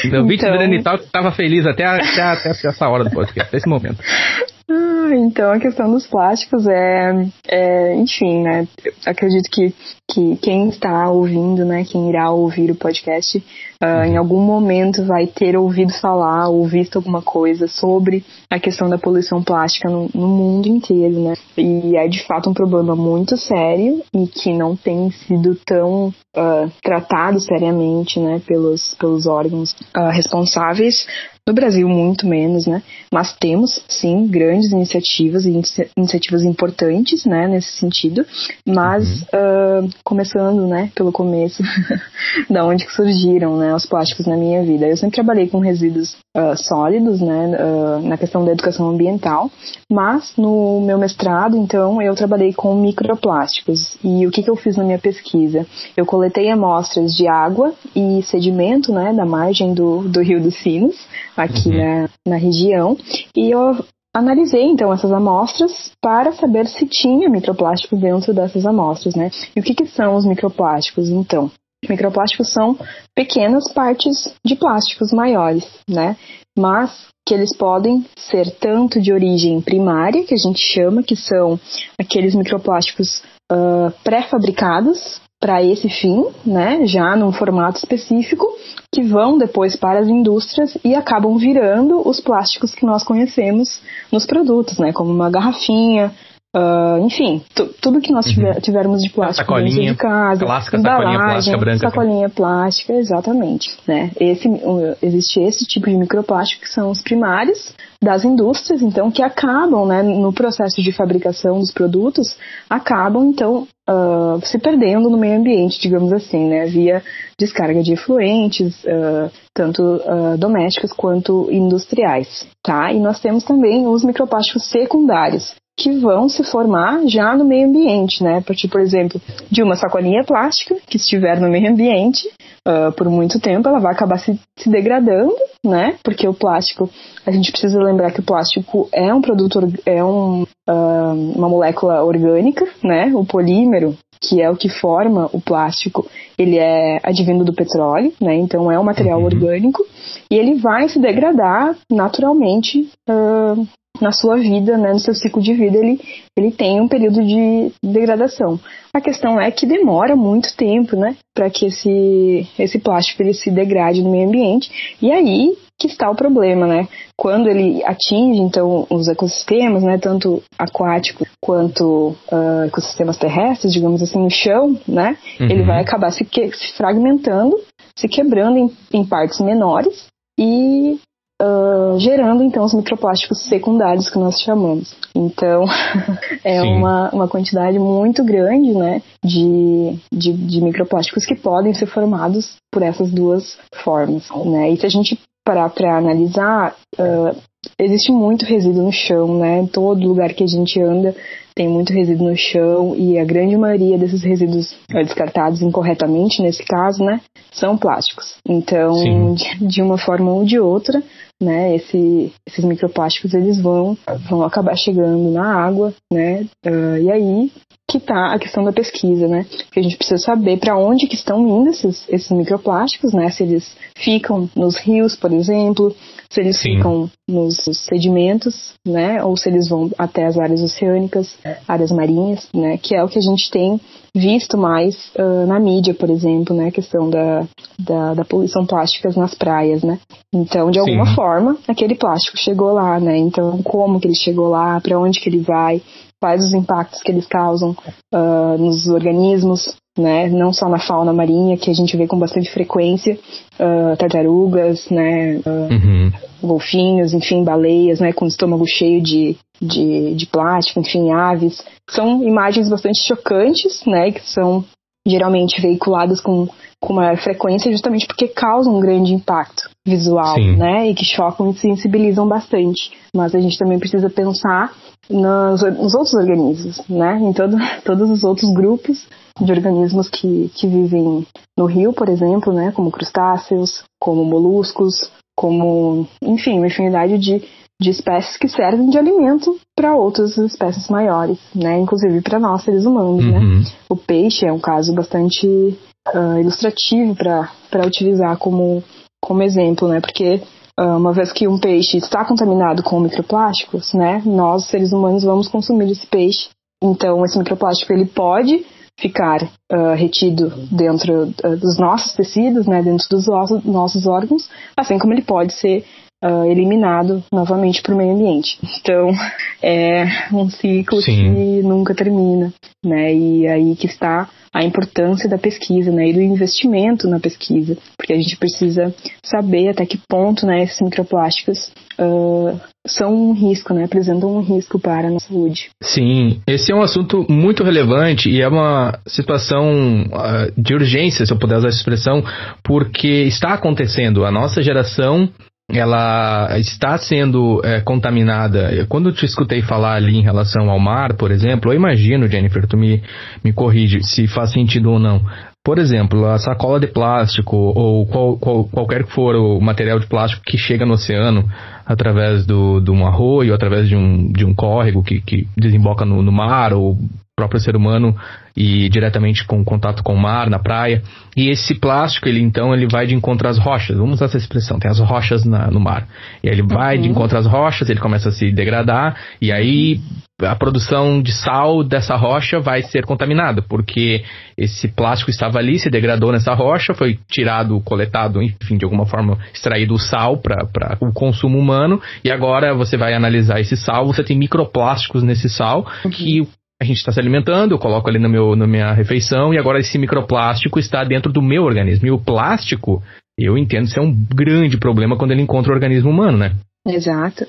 Meu então... Granital estava feliz até, até, até essa hora do podcast, até esse momento. Então a questão dos plásticos é, é, enfim, né? Acredito que, que quem está ouvindo, né, quem irá ouvir o podcast, uh, em algum momento vai ter ouvido falar ou visto alguma coisa sobre a questão da poluição plástica no, no mundo inteiro, né? E é de fato um problema muito sério e que não tem sido tão uh, tratado seriamente, né, pelos, pelos órgãos uh, responsáveis no Brasil, muito menos, né? Mas temos, sim, grandes iniciativas e iniciativas importantes, né, nesse sentido. Mas, uh, começando, né, pelo começo, (laughs) da onde que surgiram, né, os plásticos na minha vida. Eu sempre trabalhei com resíduos uh, sólidos, né, uh, na questão da educação ambiental. Mas, no meu mestrado, então, eu trabalhei com microplásticos. E o que, que eu fiz na minha pesquisa? Eu coletei amostras de água e sedimento, né, da margem do, do Rio dos Sinos, aqui uhum. na, na região, e eu analisei então essas amostras para saber se tinha microplásticos dentro dessas amostras, né? E o que, que são os microplásticos, então? Microplásticos são pequenas partes de plásticos maiores, né? Mas que eles podem ser tanto de origem primária, que a gente chama, que são aqueles microplásticos uh, pré-fabricados para esse fim, né, já num formato específico, que vão depois para as indústrias e acabam virando os plásticos que nós conhecemos nos produtos, né, como uma garrafinha, Uh, enfim, tudo que nós tiver, uhum. tivermos de plástico dentro de casa, clássica sacolinha plástica branca. Sacolinha assim. plástica, exatamente. Né? Esse, uh, existe esse tipo de microplástico que são os primários das indústrias, então, que acabam, né, no processo de fabricação dos produtos, acabam, então, uh, se perdendo no meio ambiente, digamos assim, né, via descarga de efluentes, tanto domésticos quanto industriais, tá? E nós temos também os microplásticos secundários, que vão se formar já no meio ambiente, né? A partir, por exemplo, de uma sacolinha plástica que estiver no meio ambiente uh, por muito tempo, ela vai acabar se, se, degradando, né? Porque o plástico, a gente precisa lembrar que o plástico é um produto, é um, uh, uma molécula orgânica, né? O polímero, que é o que forma o plástico, ele é advindo do petróleo, né? Então é um material uhum. orgânico e ele vai se degradar naturalmente uh, na sua vida, né, no seu ciclo de vida, ele, ele tem um período de degradação. A questão é que demora muito tempo, né, para que esse, esse plástico ele se degrade no meio ambiente. E aí que está o problema, né? Quando ele atinge, então, os ecossistemas, né, tanto aquáticos quanto uh, ecossistemas terrestres, digamos assim, no chão, né, uhum. ele vai acabar se, que, se fragmentando, se quebrando em, em partes menores e uh, gerando então os microplásticos secundários que nós chamamos. Então (laughs) é uma, uma quantidade muito grande né, de, de, de, microplásticos que podem ser formados por essas duas formas. Né? E se a gente parar para analisar, uh, existe muito resíduo no chão, né? Todo lugar que a gente anda tem muito resíduo no chão e a grande maioria desses resíduos descartados incorretamente, nesse caso, né, são plásticos. Então, de, (laughs) de, uma forma ou de outra, né, esse, esses microplásticos eles vão, vão acabar chegando na água, né, uh, e aí que está a questão da pesquisa, né, que a gente precisa saber para onde que estão indo esses, esses microplásticos, né, se eles ficam nos rios, por exemplo, se eles Sim. ficam nos sedimentos, né, ou se eles vão até as áreas oceânicas, áreas marinhas, né, que é o que a gente tem visto mais uh, na mídia, por exemplo, né, a questão da, da, da, poluição plástica nas praias, né. Então, de alguma Sim. forma, aquele plástico chegou lá, né. Então, como que ele chegou lá, para onde que ele vai, quais os impactos que eles causam uh, nos organismos, né? Não só na fauna marinha, que a gente vê com bastante frequência, uh, tartarugas, né? Uh, uhum. Golfinhos, enfim, baleias, né? Com o estômago cheio de, de, de plástico, enfim, aves. São imagens bastante chocantes, né? Que são geralmente veiculadas com, com maior frequência justamente porque causam um grande impacto visual, Sim. né? E que chocam e sensibilizam bastante. Mas a gente também precisa pensar nos, nos outros organismos, né? Em todo, (laughs) todos os outros grupos de organismos que, que vivem no rio, por exemplo, né? Como crustáceos, como moluscos, como, enfim, uma infinidade de, de espécies que servem de alimento para outras espécies maiores, né? Inclusive para nós, seres humanos, né? uhum. né? O peixe é um caso bastante uh, ilustrativo para utilizar como, como exemplo, né? Porque uh, uma vez que um peixe está contaminado com microplásticos, né? Nós, seres humanos, vamos consumir esse peixe. Então, esse microplástico ele pode ficar uh, retido dentro uh, dos nossos tecidos, né, dentro dos nossos, nossos órgãos, assim como ele pode ser uh, eliminado novamente para o meio ambiente. Então, (laughs) é um ciclo Sim. que nunca termina, né? E aí que está a importância da pesquisa, né? E do investimento na pesquisa, porque a gente precisa saber até que ponto, né, esses microplásticos uh, são um risco, né? Apresentam um risco para a nossa saúde. Sim, esse é um assunto muito relevante e é uma situação uh, de urgência, se eu puder usar essa expressão, porque está acontecendo. A nossa geração ela está sendo é, contaminada. Quando eu te escutei falar ali em relação ao mar, por exemplo, eu imagino, Jennifer, tu me, me corrige se faz sentido ou não. Por exemplo, a sacola de plástico ou qual, qual, qualquer que for o material de plástico que chega no oceano através do, de um arroio, através de um, de um córrego que, que desemboca no, no mar ou próprio ser humano e diretamente com contato com o mar, na praia. E esse plástico, ele então, ele vai de encontro às rochas. Vamos usar essa expressão, tem as rochas na, no mar. E aí ele vai uhum. de encontro às rochas, ele começa a se degradar, e aí a produção de sal dessa rocha vai ser contaminada, porque esse plástico estava ali, se degradou nessa rocha, foi tirado, coletado, enfim, de alguma forma extraído o sal para o consumo humano, e agora você vai analisar esse sal, você tem microplásticos nesse sal, uhum. que a gente está se alimentando, eu coloco ali no meu, na minha refeição e agora esse microplástico está dentro do meu organismo. E o plástico, eu entendo ser um grande problema quando ele encontra o organismo humano, né? Exato.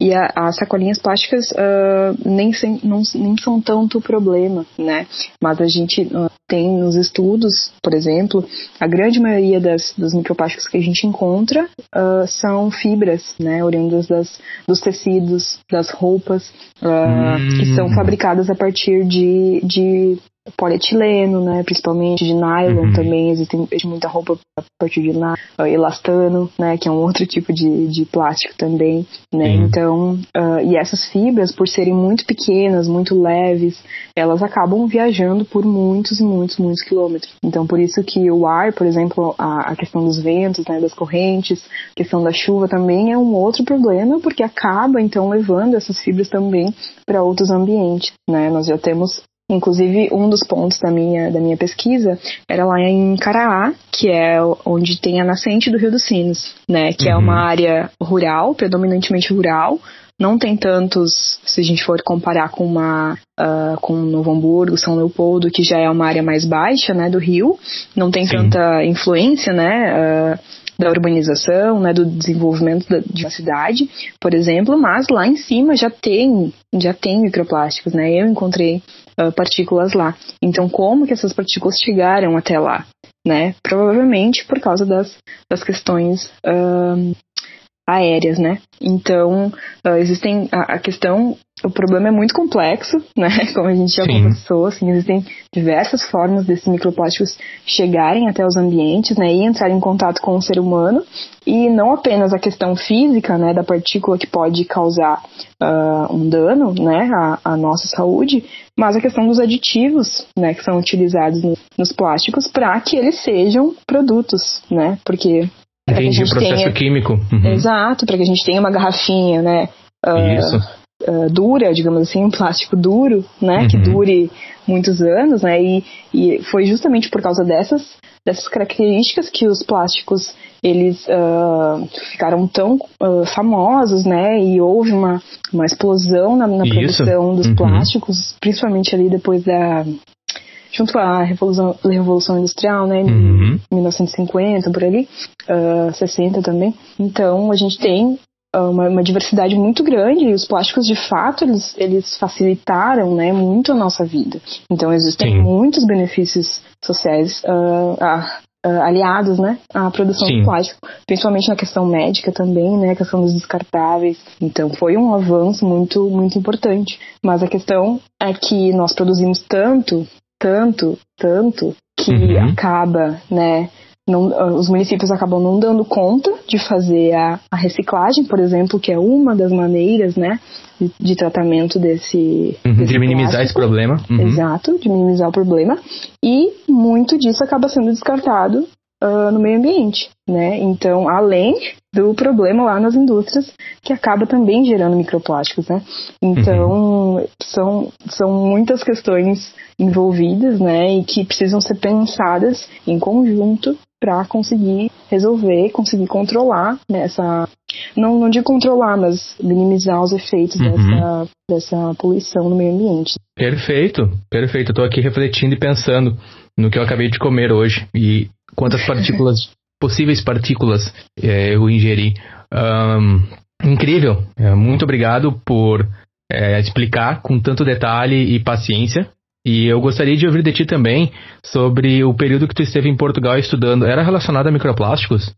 E a, as sacolinhas plásticas uh, nem, sem, não, nem são tanto problema, né? Mas a gente uh, tem nos estudos, por exemplo, a grande maioria das, dos microplásticos que a gente encontra uh, são fibras, né? Oriundas das, dos tecidos, das roupas, hum. que são fabricadas a partir de, de polietileno, né, principalmente de nylon uhum. também, existem muita roupa a partir de nylon, elastano, né, que é um outro tipo de, de plástico também, né, uhum. então, uh, e essas fibras, por serem muito pequenas, muito leves, elas acabam viajando por muitos e muitos, muitos quilômetros. Então, por isso que o ar, por exemplo, a, a questão dos ventos, né, das correntes, a questão da chuva também é um outro problema, porque acaba, então, levando essas fibras também para outros ambientes, né, nós já temos Inclusive, um dos pontos da minha, da minha pesquisa era lá em Caraá, que é onde tem a nascente do Rio dos Sinos, né? Que uhum. é uma uhum. área rural, predominantemente rural. Não tem tantos, se a gente for comparar com uma uh, com Novo Hamburgo, São Leopoldo, que já é uma área mais baixa, né, do Rio. Não tem Sim. tanta influência, né? Uh, da urbanização, né, do desenvolvimento da, de uma cidade, por exemplo, mas lá em cima já tem já tem microplásticos, né? Eu encontrei uh, partículas lá. Então, como que essas partículas chegaram até lá? Né? Provavelmente por causa das, das questões uh, aéreas, né? Então, uh, existem a, a, questão, o problema é muito complexo, (laughs) né? Como a gente já Sim. conversou, assim, existem diversas formas desses microplásticos chegarem até os ambientes, né? E entrar em contato com o ser humano. E não apenas a questão física, né? Da partícula que pode causar uh, um dano, né? À, à, nossa saúde, mas a questão dos aditivos, né? Que são utilizados no, nos plásticos para que eles sejam produtos, né? Porque Entendi, o processo tenha... químico. Uhum. Exato, para que a gente tenha uma garrafinha, né? Uh, Isso. Uh, dura, digamos assim, um plástico duro, né? Uhum. Que dure muitos anos, né? E, e foi justamente por causa dessas, dessas características que os plásticos eles uh, ficaram tão uh, famosos, né? E houve uma, uma explosão na, na produção dos uhum. plásticos, principalmente ali depois da junto à Revolução, Revolução Industrial, né, uhum. 1950, por ali, uh, ah, 60 também. Então, a gente tem ah, uma, uma, diversidade muito grande e os plásticos, de fato, eles, eles facilitaram, né, muito a nossa vida. Então, existem Sim. muitos benefícios sociais uh, uh, aliados, né, à produção Sim. de plástico, principalmente na questão médica também, né, a questão dos descartáveis. Então, foi um avanço muito, muito importante. Mas a questão é que nós produzimos tanto tanto, tanto, que uhum. acaba, né? Não, os municípios acabam não dando conta de fazer a, a, reciclagem, por exemplo, que é uma das maneiras, né, de, de tratamento desse, uhum, desse de minimizar plástico. esse problema. Uhum. Exato, de minimizar o problema. E muito disso acaba sendo descartado uh, no meio ambiente, né? Então, além do problema lá nas indústrias, que acaba também gerando microplásticos, né? Então, uhum. são, são muitas questões envolvidas, né, e que precisam ser pensadas em conjunto para conseguir resolver, conseguir controlar nessa não, não de controlar, mas minimizar os efeitos uhum. dessa, dessa poluição no meio ambiente. Perfeito, perfeito. Estou aqui refletindo e pensando no que eu acabei de comer hoje e quantas (laughs) partículas, possíveis partículas é, eu ingeri. Um, incrível. É, muito obrigado por é, explicar com tanto detalhe e paciência. E eu gostaria de ouvir de ti também sobre o período que tu esteve em Portugal estudando. Era relacionado a microplásticos?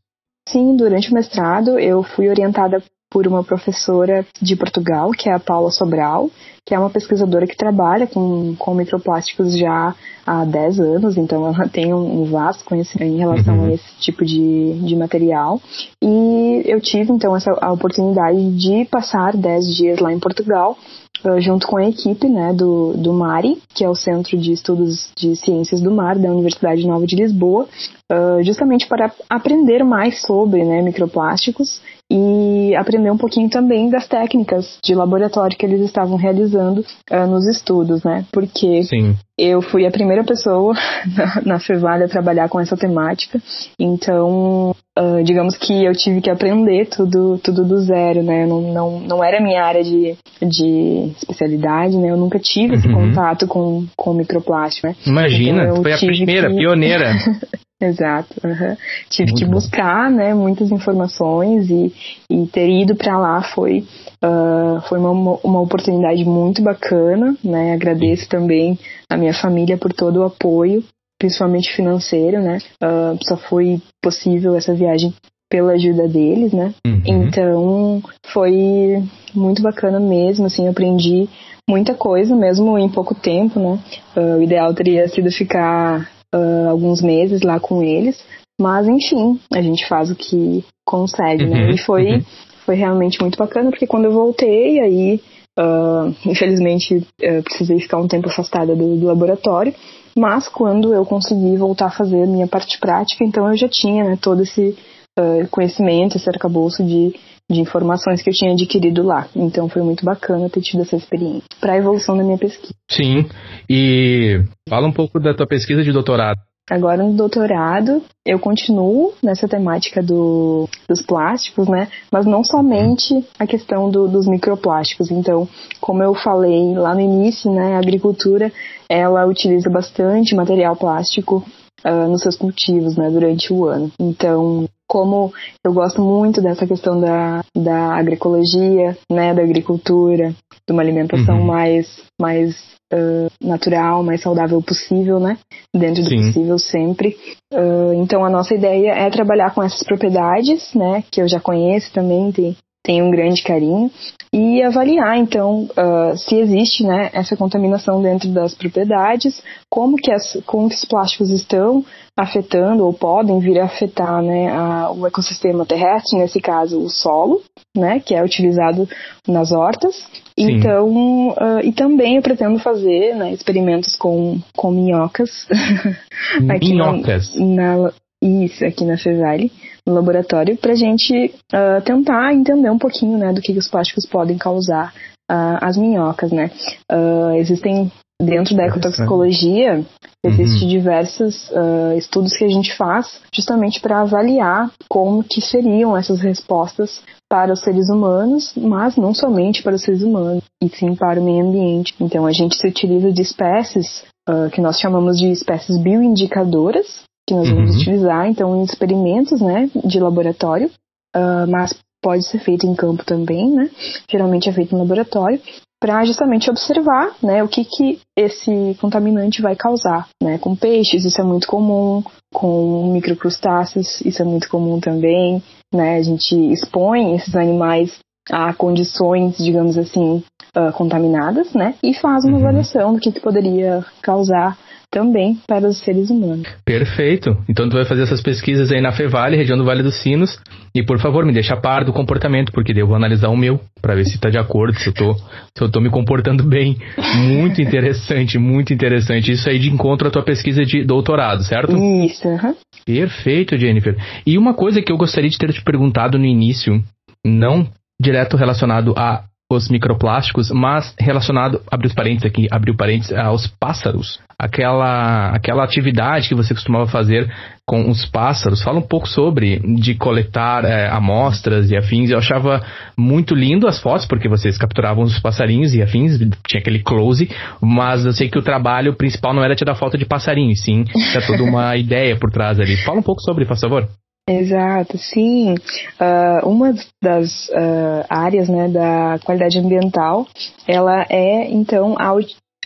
Sim, durante o mestrado eu fui orientada por uma professora de Portugal, que é a Paula Sobral, que é uma pesquisadora que trabalha com, com microplásticos já há 10 anos, então ela tem um, vasto conhecimento em relação uhum. a esse tipo de, de material. E eu tive então essa a oportunidade de passar 10 dias lá em Portugal uh, junto com a equipe né, do, do MARI, que é o Centro de Estudos de Ciências do Mar da Universidade Nova de Lisboa, uh, justamente para aprender mais sobre né, microplásticos e aprender um pouquinho também das técnicas de laboratório que eles estavam realizando uh, nos estudos, né? Porque Sim. eu fui a primeira pessoa (laughs) na, na Fevale a trabalhar com essa temática, então Uh, digamos que eu tive que aprender tudo, tudo do zero, né? Não, não, não era minha área de, de especialidade, né? Eu nunca tive uhum. esse contato com, com microplástico, né? Imagina, então, foi a primeira, que... pioneira. (laughs) Exato. Uhum. Tive Muito que buscar, bom. né, muitas informações e, e ter ido para lá foi uh, foi uma, uma oportunidade muito bacana, né? Agradeço também a minha família por todo o apoio principalmente financeiro, né? Uh, só foi possível essa viagem pela ajuda deles, né? Uhum. Então foi muito bacana mesmo, assim, aprendi muita coisa mesmo em pouco tempo, né? Uh, o ideal teria sido ficar uh, alguns meses lá com eles, mas enfim, a gente faz o que consegue, né? uhum. E foi, uhum. foi realmente muito bacana, porque quando eu voltei, aí Uh, infelizmente, uh, precisei ficar um tempo afastada do, do, laboratório, mas quando eu consegui voltar a fazer a minha parte prática, então eu já tinha né, todo esse uh, conhecimento, esse arcabouço de, de informações que eu tinha adquirido lá. Então foi muito bacana ter tido essa experiência para a evolução da minha pesquisa. Sim, e fala um pouco da tua pesquisa de doutorado. Agora no doutorado eu continuo nessa temática do, dos plásticos, né? Mas não somente a questão do, dos microplásticos. Então, como eu falei lá no início, né, a agricultura ela utiliza bastante material plástico uh, nos seus cultivos, né, durante o ano. Então, como eu gosto muito dessa questão da, da agroecologia, né, da agricultura, de uma alimentação uhum. mais, mais uh, natural, mais saudável possível, né, dentro do Sim. possível sempre. Uh, então a nossa ideia é trabalhar com essas propriedades, né, que eu já conheço também, tem, tem um grande carinho, e avaliar então uh, se existe né, essa contaminação dentro das propriedades, como que, as, como que os plásticos estão afetando ou podem vir a afetar né, a, o ecossistema terrestre, nesse caso o solo, né, que é utilizado nas hortas. Sim. Então, uh, e também eu pretendo fazer né, experimentos com, com minhocas. (laughs) minhocas? Na, na, isso, aqui na Cesare no laboratório para a gente uh, tentar entender um pouquinho né, do que os plásticos podem causar uh, às minhocas. Né? Uh, existem dentro da ecotoxicologia existem uhum. diversos uh, estudos que a gente faz justamente para avaliar como que seriam essas respostas para os seres humanos, mas não somente para os seres humanos, e sim para o meio ambiente. Então a gente se utiliza de espécies uh, que nós chamamos de espécies bioindicadoras, que nós vamos uhum. utilizar, então, em experimentos, né, de laboratório, uh, mas pode ser feito em campo também, né? Geralmente é feito em laboratório, para justamente observar, né, o que que esse contaminante vai causar, né? Com peixes isso é muito comum, com microcrustáceos isso é muito comum também, né? A gente expõe esses animais a condições, digamos assim, uh, contaminadas, né? E faz uma uhum. avaliação do que, que poderia causar também para os seres humanos. Perfeito. Então tu vai fazer essas pesquisas aí na Fevale, região do Vale dos Sinos, e por favor me deixa par do comportamento, porque eu vou analisar o meu para ver se está de acordo, se eu tô se eu tô me comportando bem. Muito interessante, muito interessante. Isso aí de encontro à tua pesquisa de doutorado, certo? Isso. Uhum. Perfeito, Jennifer. E uma coisa que eu gostaria de ter te perguntado no início, não direto relacionado a os microplásticos, mas relacionado, abre os parênteses aqui, abriu parênteses, aos pássaros. Aquela, aquela atividade que você costumava fazer com os pássaros. Fala um pouco sobre, de coletar é, amostras e afins. Eu achava muito lindo as fotos, porque vocês capturavam os passarinhos e afins, tinha aquele close, mas eu sei que o trabalho principal não era tirar foto de passarinho, sim, tinha toda uma (laughs) ideia por trás ali. Fala um pouco sobre, por favor. Exato, sim. Uh, uma das uh, áreas né, da qualidade ambiental, ela é então a,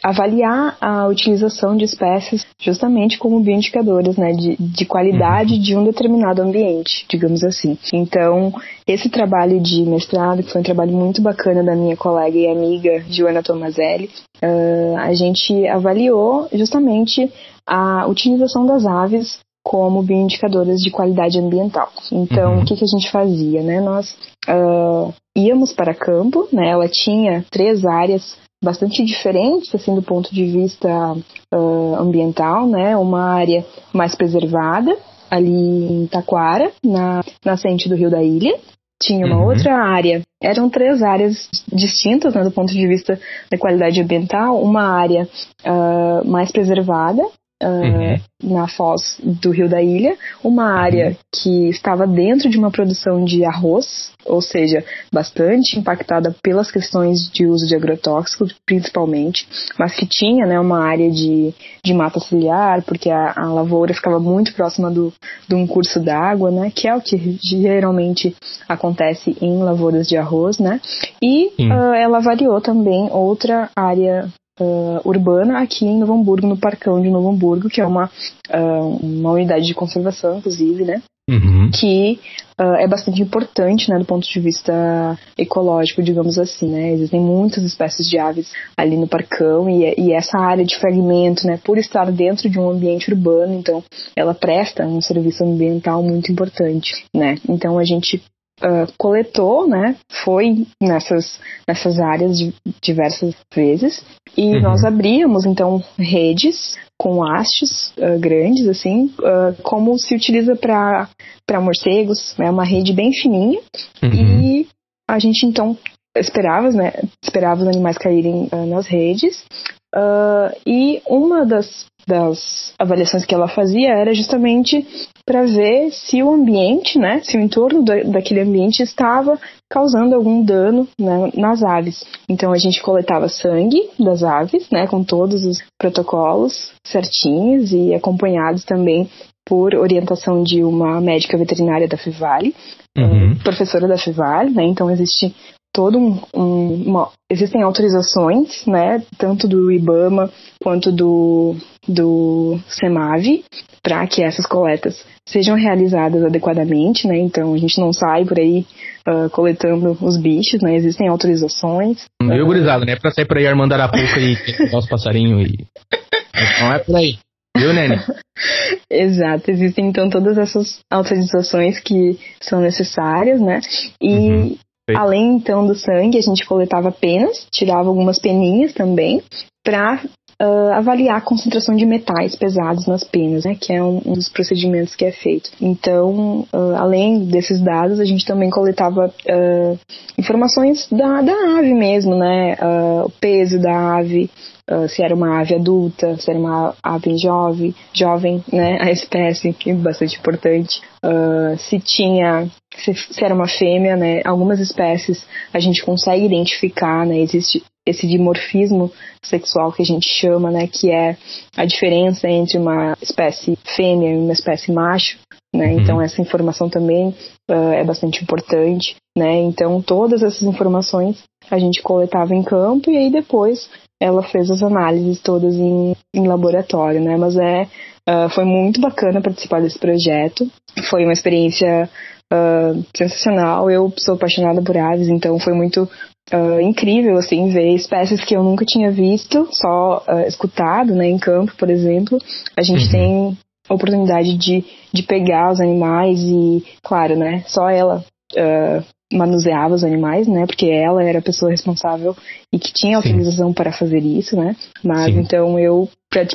avaliar a utilização de espécies justamente como bioindicadores né, de, de qualidade de um determinado ambiente, digamos assim. Então, esse trabalho de mestrado, que foi um trabalho muito bacana da minha colega e amiga Joana Tomazelli, uh, a gente avaliou justamente a utilização das aves como bioindicadoras de qualidade ambiental. Então, uhum. o que, que a gente fazia, né? Nós uh, íamos para campo, né? Ela tinha três áreas bastante diferentes, assim, do ponto de vista uh, ambiental, né? Uma área mais preservada, ali em Taquara, na nascente do Rio da Ilha. Tinha uma uhum. outra área, eram três áreas distintas, né, do ponto de vista da qualidade ambiental. Uma área uh, mais preservada, uhum. na foz do Rio da Ilha, uma área uhum. que estava dentro de uma produção de arroz, ou seja, bastante impactada pelas questões de uso de agrotóxicos, principalmente, mas que tinha né, uma área de, de mata ciliar, porque a, a lavoura ficava muito próxima do, de um curso d'água, né, que é o que geralmente acontece em lavouras de arroz, né, e uh, ela variou também outra área uh, urbana aqui em Novo Hamburgo, no Parcão de Novo Hamburgo, que é uma, uh, uma unidade de conservação, inclusive, né? Uhum. Que uh, é bastante importante, né, do ponto de vista ecológico, digamos assim, né? Existem muitas espécies de aves ali no Parcão e, e essa área de fragmento, né, por estar dentro de um ambiente urbano, então ela presta um serviço ambiental muito importante, né? Então a gente uh, coletou, né? Foi nessas, nessas áreas diversas vezes e uhum. nós abríamos então redes com hastes uh, grandes, assim, uh, como se utiliza para morcegos, é né, uma rede bem fininha uhum. e a gente então esperava, né, esperava os animais caírem nas redes e uma das das avaliações que ela fazia era justamente para ver se o ambiente, né, se o entorno da, daquele ambiente estava causando algum dano né, nas aves. Então a gente coletava sangue das aves, né, com todos os protocolos certinhos e acompanhados também por orientação de uma médica veterinária da Fivale, uhum. professora da Fivale, né, então existe todo um, um uma, existem autorizações, né, tanto do IBAMA quanto do do SEMAV para que essas coletas sejam realizadas adequadamente, né? Então a gente não sai por aí uh, coletando os bichos, né? Existem autorizações. Meio uh, gurizada, né? Pra sair por aí armando arapuca e (laughs) pegar os passarinhos e. Não é por aí. Viu, Nene? (laughs) Exato, existem então todas essas autorizações que são necessárias, né? E uhum. Além então do sangue, a gente coletava penas, tirava algumas peninhas também, para uh, avaliar a concentração de metais pesados nas penas, né, que é um, um dos procedimentos que é feito. Então, uh, além desses dados, a gente também coletava uh, informações da, da ave mesmo, né, o peso da ave, Uh, se era uma ave adulta, se era uma ave jovem, jovem, né, a espécie, que é bastante importante, uh, se tinha, se, se, era uma fêmea, né, algumas espécies a gente consegue identificar, né, existe esse dimorfismo sexual que a gente chama, né, que é a diferença entre uma espécie fêmea e uma espécie macho, né? Uhum. Então essa informação também uh, é bastante importante, né? Então todas essas informações a gente coletava em campo e aí depois ela fez as análises todas em, em laboratório, né? Mas é uh, foi muito bacana participar desse projeto, foi uma experiência uh, sensacional. Eu sou apaixonada por aves, então foi muito uh, incrível, assim, ver espécies que eu nunca tinha visto, só uh, escutado, né, em campo, por exemplo. A gente uhum. tem a oportunidade de, de pegar os animais e, claro, né, só ela uh, manuseava os animais, né, porque ela era a pessoa responsável e que tinha autorização para fazer isso, né, mas Sim. então eu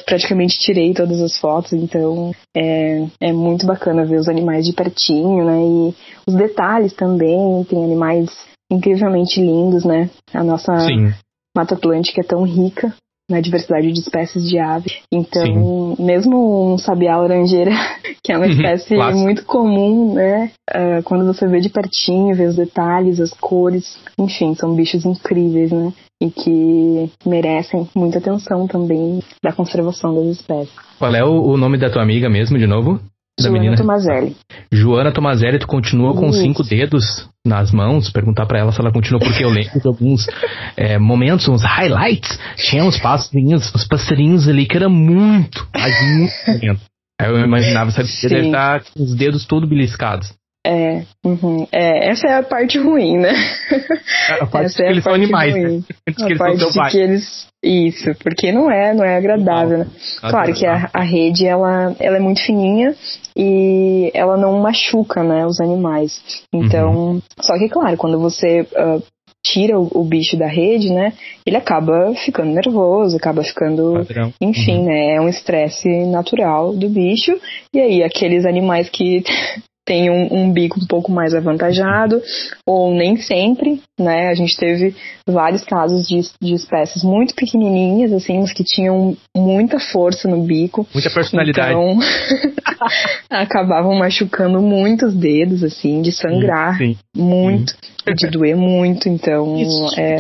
praticamente tirei todas as fotos, então é, é muito bacana ver os animais de pertinho, né, e os detalhes também, tem animais incrivelmente lindos, né? A nossa Sim. Mata Atlântica é tão rica na diversidade de espécies de aves. Então, Sim. mesmo um sabiá laranjeira, (laughs) que é uma uhum. espécie muito comum, né? Uh, quando você vê de pertinho, vê os detalhes, as cores, enfim, são bichos incríveis, né? E que merecem muita atenção também da conservação das espécies. Qual é o, o nome da tua amiga mesmo, de novo? Joana menina. Tomazelli. Joana Tomazelli, tu continua com Isso. cinco dedos nas mãos, perguntar para ela se ela continua, porque eu lembro de alguns é, momentos, uns highlights, tinha uns passarinhos, uns passarinhos ali que era muito, mas muito (laughs) Aí eu imaginava, sabe, que deve estar com os dedos todos beliscados. É, uhum. é, essa é a parte ruim, né? A (laughs) parte essa é que eles são animais, né? ruim. (laughs) né? a parte de que eles isso, porque não é, não é agradável, né? Claro que a, a rede ela, ela é muito fininha e ela não machuca, né, os animais. Então, uhum. só que claro, quando você uh, tira o, o, bicho da rede, né, ele acaba ficando nervoso, acaba ficando, Padrão. enfim, uhum. né, é um estresse natural do bicho. E aí aqueles animais que (laughs) tem um, um, bico um pouco mais avantajado, ou nem sempre, né? A gente teve vários casos de, de espécies muito pequenininhas, assim, mas que tinham muita força no bico. Muita personalidade. Então, (laughs) acabavam machucando muitos dedos, assim, de sangrar sim, sim. muito, sim. de doer muito, então... Isso, é...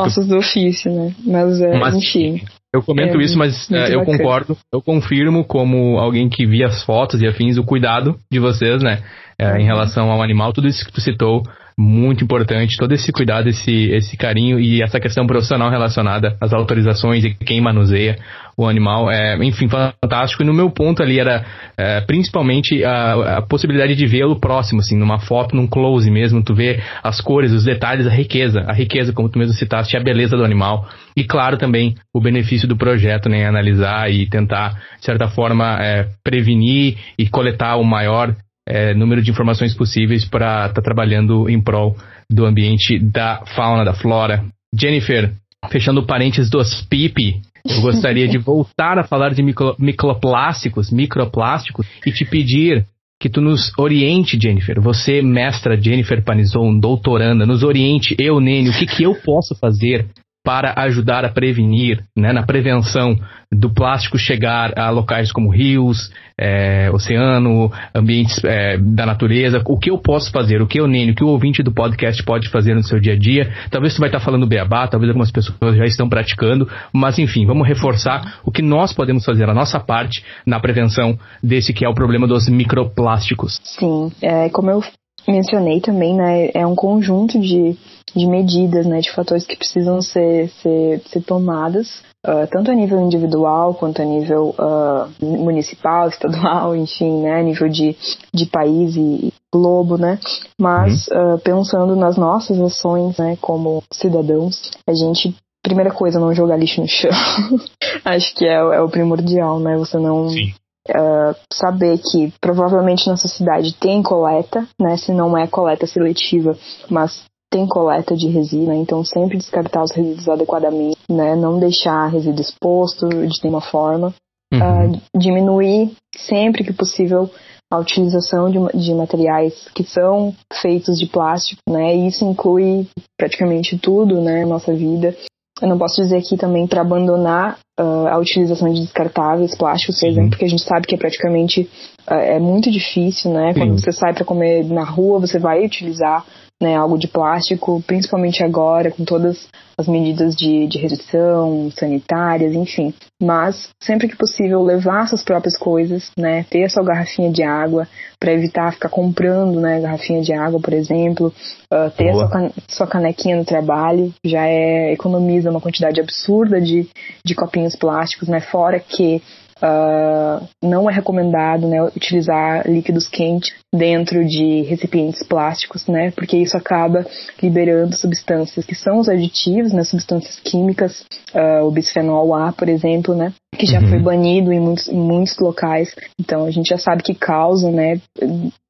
Ossos do ofício, né? Mas, é, mas enfim. Eu comento é, isso, mas uh, eu concordo, eu confirmo como alguém que via as fotos e afins o cuidado de vocês, né, uh, em relação ao animal, tudo isso que tu citou, muito importante, todo esse cuidado, esse, esse carinho e essa questão profissional relacionada às autorizações e quem manuseia o animal, é, enfim, fantástico. E no meu ponto ali era é, principalmente a, a, possibilidade de vê-lo próximo, assim, numa foto, num close mesmo, tu vê as cores, os detalhes, a riqueza, a riqueza, como tu mesmo citaste, a beleza do animal. E claro também o benefício do projeto, né, analisar e tentar, de certa forma, é, prevenir e coletar o maior é, número de informações possíveis para estar tá trabalhando em prol do ambiente da fauna, da flora. Jennifer, fechando parênteses dos PIP, eu gostaria de (laughs) voltar a falar de micro, microplásticos, microplásticos, e te pedir que tu nos oriente, Jennifer. Você, mestra Jennifer Panizon, doutoranda, nos oriente, eu, Nene, o que, que eu posso fazer para ajudar a prevenir, né, na prevenção do plástico chegar a locais como rios, é, oceano, ambientes é, da natureza. O que eu posso fazer, o que eu, Nene, o que o ouvinte do podcast pode fazer no seu dia a dia. Talvez você vai estar falando beabá, talvez algumas pessoas já estão praticando, mas enfim, vamos reforçar o que nós podemos fazer, a nossa parte na prevenção desse que é o problema dos microplásticos. Sim, é, como eu mencionei também, né, é um conjunto de de medidas, né, de fatores que precisam ser, ser, ser tomadas, uh, tanto a nível individual quanto a nível uh, municipal, (laughs) estadual, enfim, né, a nível de, de país e globo, né, mas uh, pensando nas nossas ações, né, como cidadãos, a gente primeira coisa, não jogar lixo no chão. (laughs) Acho que é, é, o primordial, né? Você não uh, saber que provavelmente nossa cidade tem coleta, né? Se não é coleta seletiva, mas tem coleta de né? então sempre descartar os resíduos adequadamente, né? Não deixar resíduo exposto de nenhuma forma. Uhum. Uh, diminuir sempre que possível a utilização de, de, materiais que são feitos de plástico, né? E isso inclui praticamente tudo, né? Nossa vida. Eu não posso dizer aqui também para abandonar uh, a utilização de descartáveis plásticos, por exemplo, porque a gente sabe que é praticamente uh, é muito difícil, né? Sim. Quando você sai para comer na rua, você vai utilizar né, algo de plástico, principalmente agora, com todas as medidas de, de redução sanitárias, enfim. Mas, sempre que possível, levar suas próprias coisas, né, ter a sua garrafinha de água, para evitar ficar comprando, né, garrafinha de água, por exemplo, uh, ter Boa. a sua, sua canequinha no trabalho, já é, economiza uma quantidade absurda de, de copinhos plásticos, né, fora que Uh, não é recomendado né, utilizar líquidos quentes dentro de recipientes plásticos, né, porque isso acaba liberando substâncias que são os aditivos, né, substâncias químicas, uh, o bisfenol A, por exemplo, né, que já uhum. foi banido em muitos, em muitos locais. Então a gente já sabe que causa, né,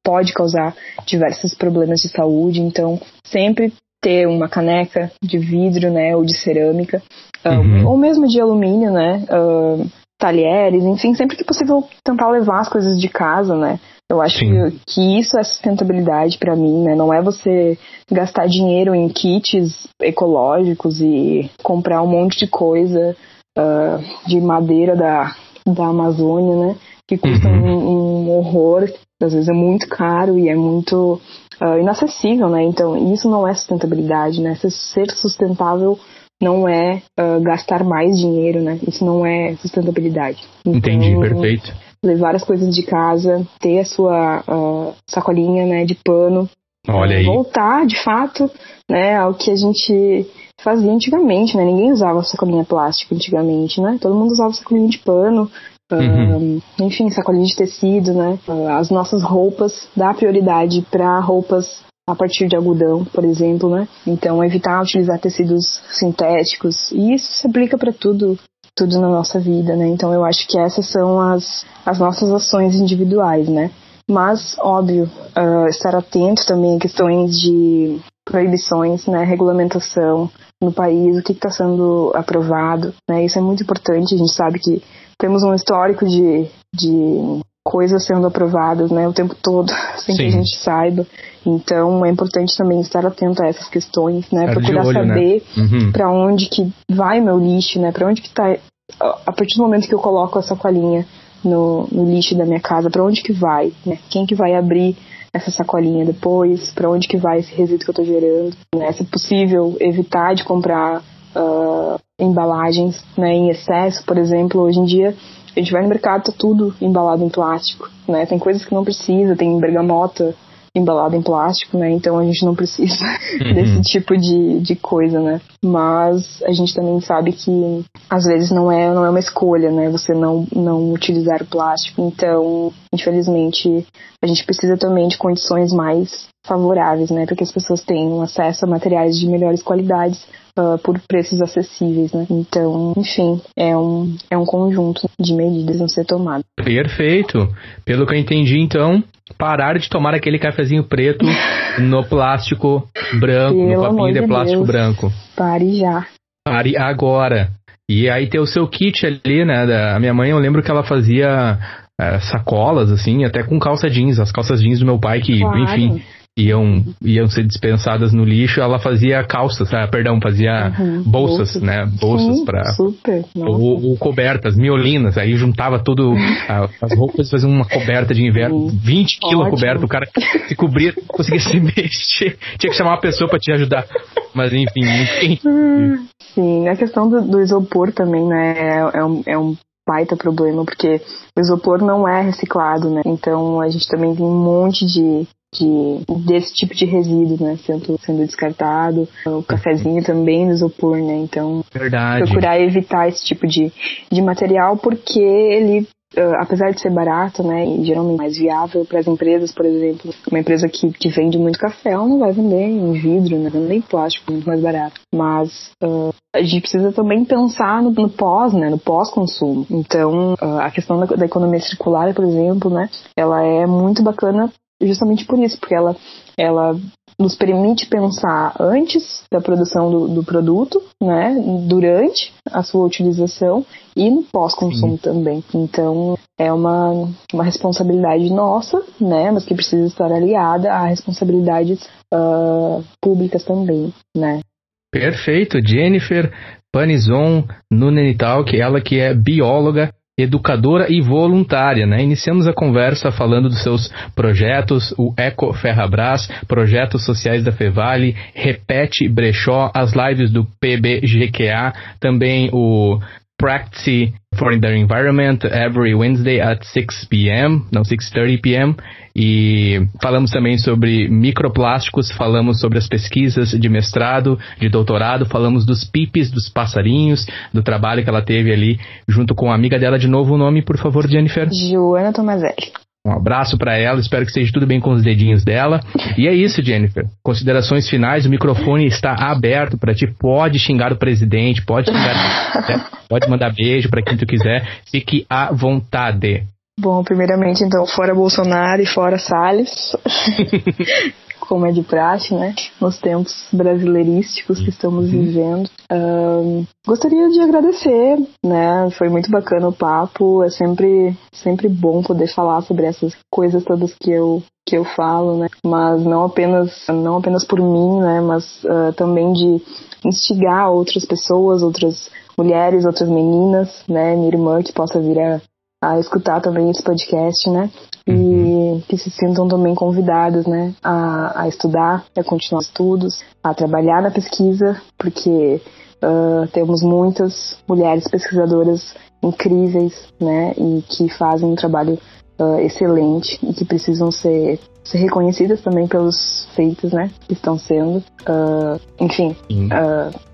pode causar diversos problemas de saúde. Então sempre ter uma caneca de vidro, né, ou de cerâmica, ah, uhum. ou mesmo de alumínio, né, uh, talheres, enfim, sempre que possível tentar levar as coisas de casa, né? Eu acho que, que, isso é sustentabilidade para mim, né? Não é você gastar dinheiro em kits ecológicos e comprar um monte de coisa uh, de madeira da, da Amazônia, né? Que custa uhum. um, um, horror, às vezes é muito caro e é muito uh, inacessível, né? Então, isso não é sustentabilidade, né? Ser sustentável não é uh, gastar mais dinheiro, né? Isso não é sustentabilidade. Então, Entendi, perfeito. Levar as coisas de casa, ter a sua uh, sacolinha, né, de pano. Olha aí. Voltar, de fato, né, ao que a gente fazia antigamente, né? Ninguém usava sacolinha plástica antigamente, né? Todo mundo usava sacolinha de pano, Uhum. Uh, enfim, sacolinha de tecido, né? As nossas roupas, dá prioridade para roupas a partir de algodão, por exemplo, né? Então, evitar utilizar tecidos sintéticos. E isso se aplica para tudo, tudo na nossa vida, né? Então, eu acho que essas são as, as nossas ações individuais, né? Mas, óbvio, uh, estar atento também a questões de proibições, né, regulamentação no país, o que está sendo aprovado, né, isso é muito importante. A gente sabe que temos um histórico de, de coisas sendo aprovadas, né, o tempo todo, sem (laughs) Sim. que a gente saiba. Então é importante também estar atento a essas questões, né, procurar olho, né? saber né? uhum. para onde que vai meu lixo, né, para onde que está a partir do momento que eu coloco a sacolinha no, no lixo da minha casa, para onde que vai, né? Quem que vai abrir essa sacolinha depois, para onde que vai esse resíduo que eu estou gerando, né? Se é possível evitar de comprar uh, embalagens né, em excesso, por exemplo, hoje em dia a gente vai no mercado, tá tudo embalado em plástico, né? Tem coisas que não precisa, tem bergamota embalado em plástico, né? Então a gente não precisa (laughs) uhum. desse tipo de, de coisa, né? Mas a gente também sabe que às vezes não é, não é uma escolha, né? Você não, não utilizar o plástico. Então, infelizmente, a gente precisa também de condições mais favoráveis, né? Para que as pessoas tenham acesso a materiais de melhores qualidades uh, por preços acessíveis, né? Então, enfim, é um, é um conjunto de medidas a ser tomado. Perfeito. Pelo que eu entendi, então, parar de tomar aquele cafezinho preto (laughs) no plástico branco, Pelo no copinho de, de plástico Deus. branco. Pare já. Pare agora. E aí ter o seu kit ali, né? Da, a minha mãe, eu lembro que ela fazia é, sacolas, assim, até com calça jeans. As calças jeans do meu pai, que, claro. enfim, iam, iam ser dispensadas no lixo, ela fazia calças, ah, perdão, fazia uhum, bolsas, bolsas, né? Bolsas para ou, ou, cobertas, miolinas, aí juntava tudo (laughs) as roupas, fazia uma coberta de inverno, 20 quilos coberta, o cara se cobria, conseguia se (laughs) mexer, tinha que chamar uma pessoa para te ajudar. Mas enfim, enfim. (laughs) Sim, a questão do, do isopor também, né, é, é um, é um baita problema, porque o isopor não é reciclado, né? Então a gente também tem um monte de de, desse tipo de resíduo, né, sendo, sendo descartado, o cafezinho também no isopor, né, então Verdade. procurar evitar esse tipo de, de material porque ele Uh, apesar de ser barato, né, e geralmente mais viável para as empresas, por exemplo, uma empresa que, que vende muito café, ela não vai vender em vidro, né, vai vender em plástico, muito mais barato. Mas uh, a gente precisa também pensar no, no pós, né, no pós-consumo. Então, uh, a questão da, da, economia circular, por exemplo, né, ela é muito bacana justamente por isso, porque ela, ela nos permite pensar antes da produção do, do produto, né, durante a sua utilização e no pós-consumo também. Então é uma, uma responsabilidade nossa, né, mas que precisa estar aliada a responsabilidades uh, públicas também, né. Perfeito, Jennifer Panizon Nunenital, que ela que é bióloga educadora e voluntária, né? Iniciamos a conversa falando dos seus projetos, o Eco Ferrabras, projetos sociais da Fevale, Repete Brechó, as lives do PBGQA, também o Practice for the Environment every Wednesday at 6 p.m., não 6:30 p.m. E falamos também sobre microplásticos, falamos sobre as pesquisas de mestrado, de doutorado, falamos dos pipes dos passarinhos, do trabalho que ela teve ali junto com a amiga dela de novo, o nome, por favor, Jennifer. Joana Tomazelli. Um abraço para ela, espero que esteja tudo bem com os dedinhos dela. E é isso, Jennifer. Considerações finais, o microfone está aberto para ti. Pode xingar o presidente, pode xingar, pode mandar beijo para quem tu quiser. Fique à vontade. Bom, primeiramente, então, fora Bolsonaro e fora Salles. (laughs) como é de praxe, né? Nos tempos brasileirísticos que estamos uhum. vivendo. Um, gostaria de agradecer, né? Foi muito bacana o papo. É sempre, sempre bom poder falar sobre essas coisas todas que eu que eu falo, né? Mas não apenas não apenas por mim, né? Mas uh, também de instigar outras pessoas, outras mulheres, outras meninas, né? Minha irmã que possa vir a, a escutar também esse podcast, né? E uhum. que se sintam também convidados, né? A, a estudar, a continuar estudos, a trabalhar na pesquisa, porque uh, temos muitas mulheres pesquisadoras incríveis, né? E que fazem um trabalho uh, excelente e que precisam ser ser reconhecidas também pelos feitos, né, que estão sendo, uh, enfim,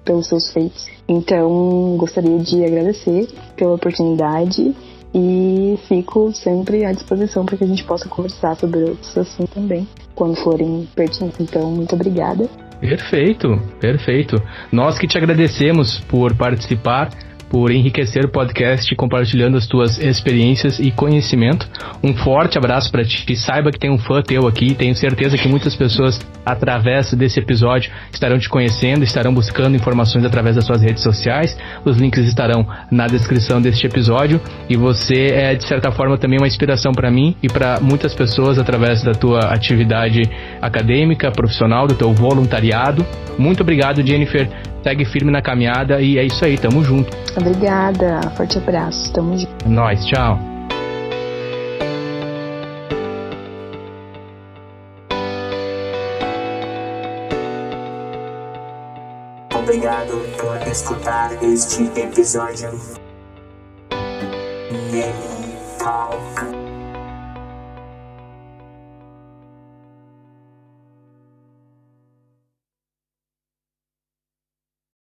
pelos seus feitos. Então, gostaria de agradecer pela oportunidade e fico sempre à disposição para que a gente possa conversar sobre outros assuntos também, quando forem pertinentes. Então, muito obrigada. Perfeito, perfeito. Nós que te agradecemos por participar por enriquecer o podcast, compartilhando as tuas experiências e conhecimento. Um forte abraço para ti. Saiba que tem um fã teu aqui. Tenho certeza que muitas pessoas, através desse episódio, estarão te conhecendo, estarão buscando informações através das suas redes sociais. Os links estarão na descrição deste episódio. E você é, de certa forma, também uma inspiração para mim e para muitas pessoas através da tua atividade acadêmica, profissional, do teu voluntariado. Muito obrigado, Jennifer. Segue firme na caminhada e é isso aí, tamo junto. Obrigada, forte abraço, tamo junto. É nóis, tchau. Obrigado por escutar este episódio. Talk.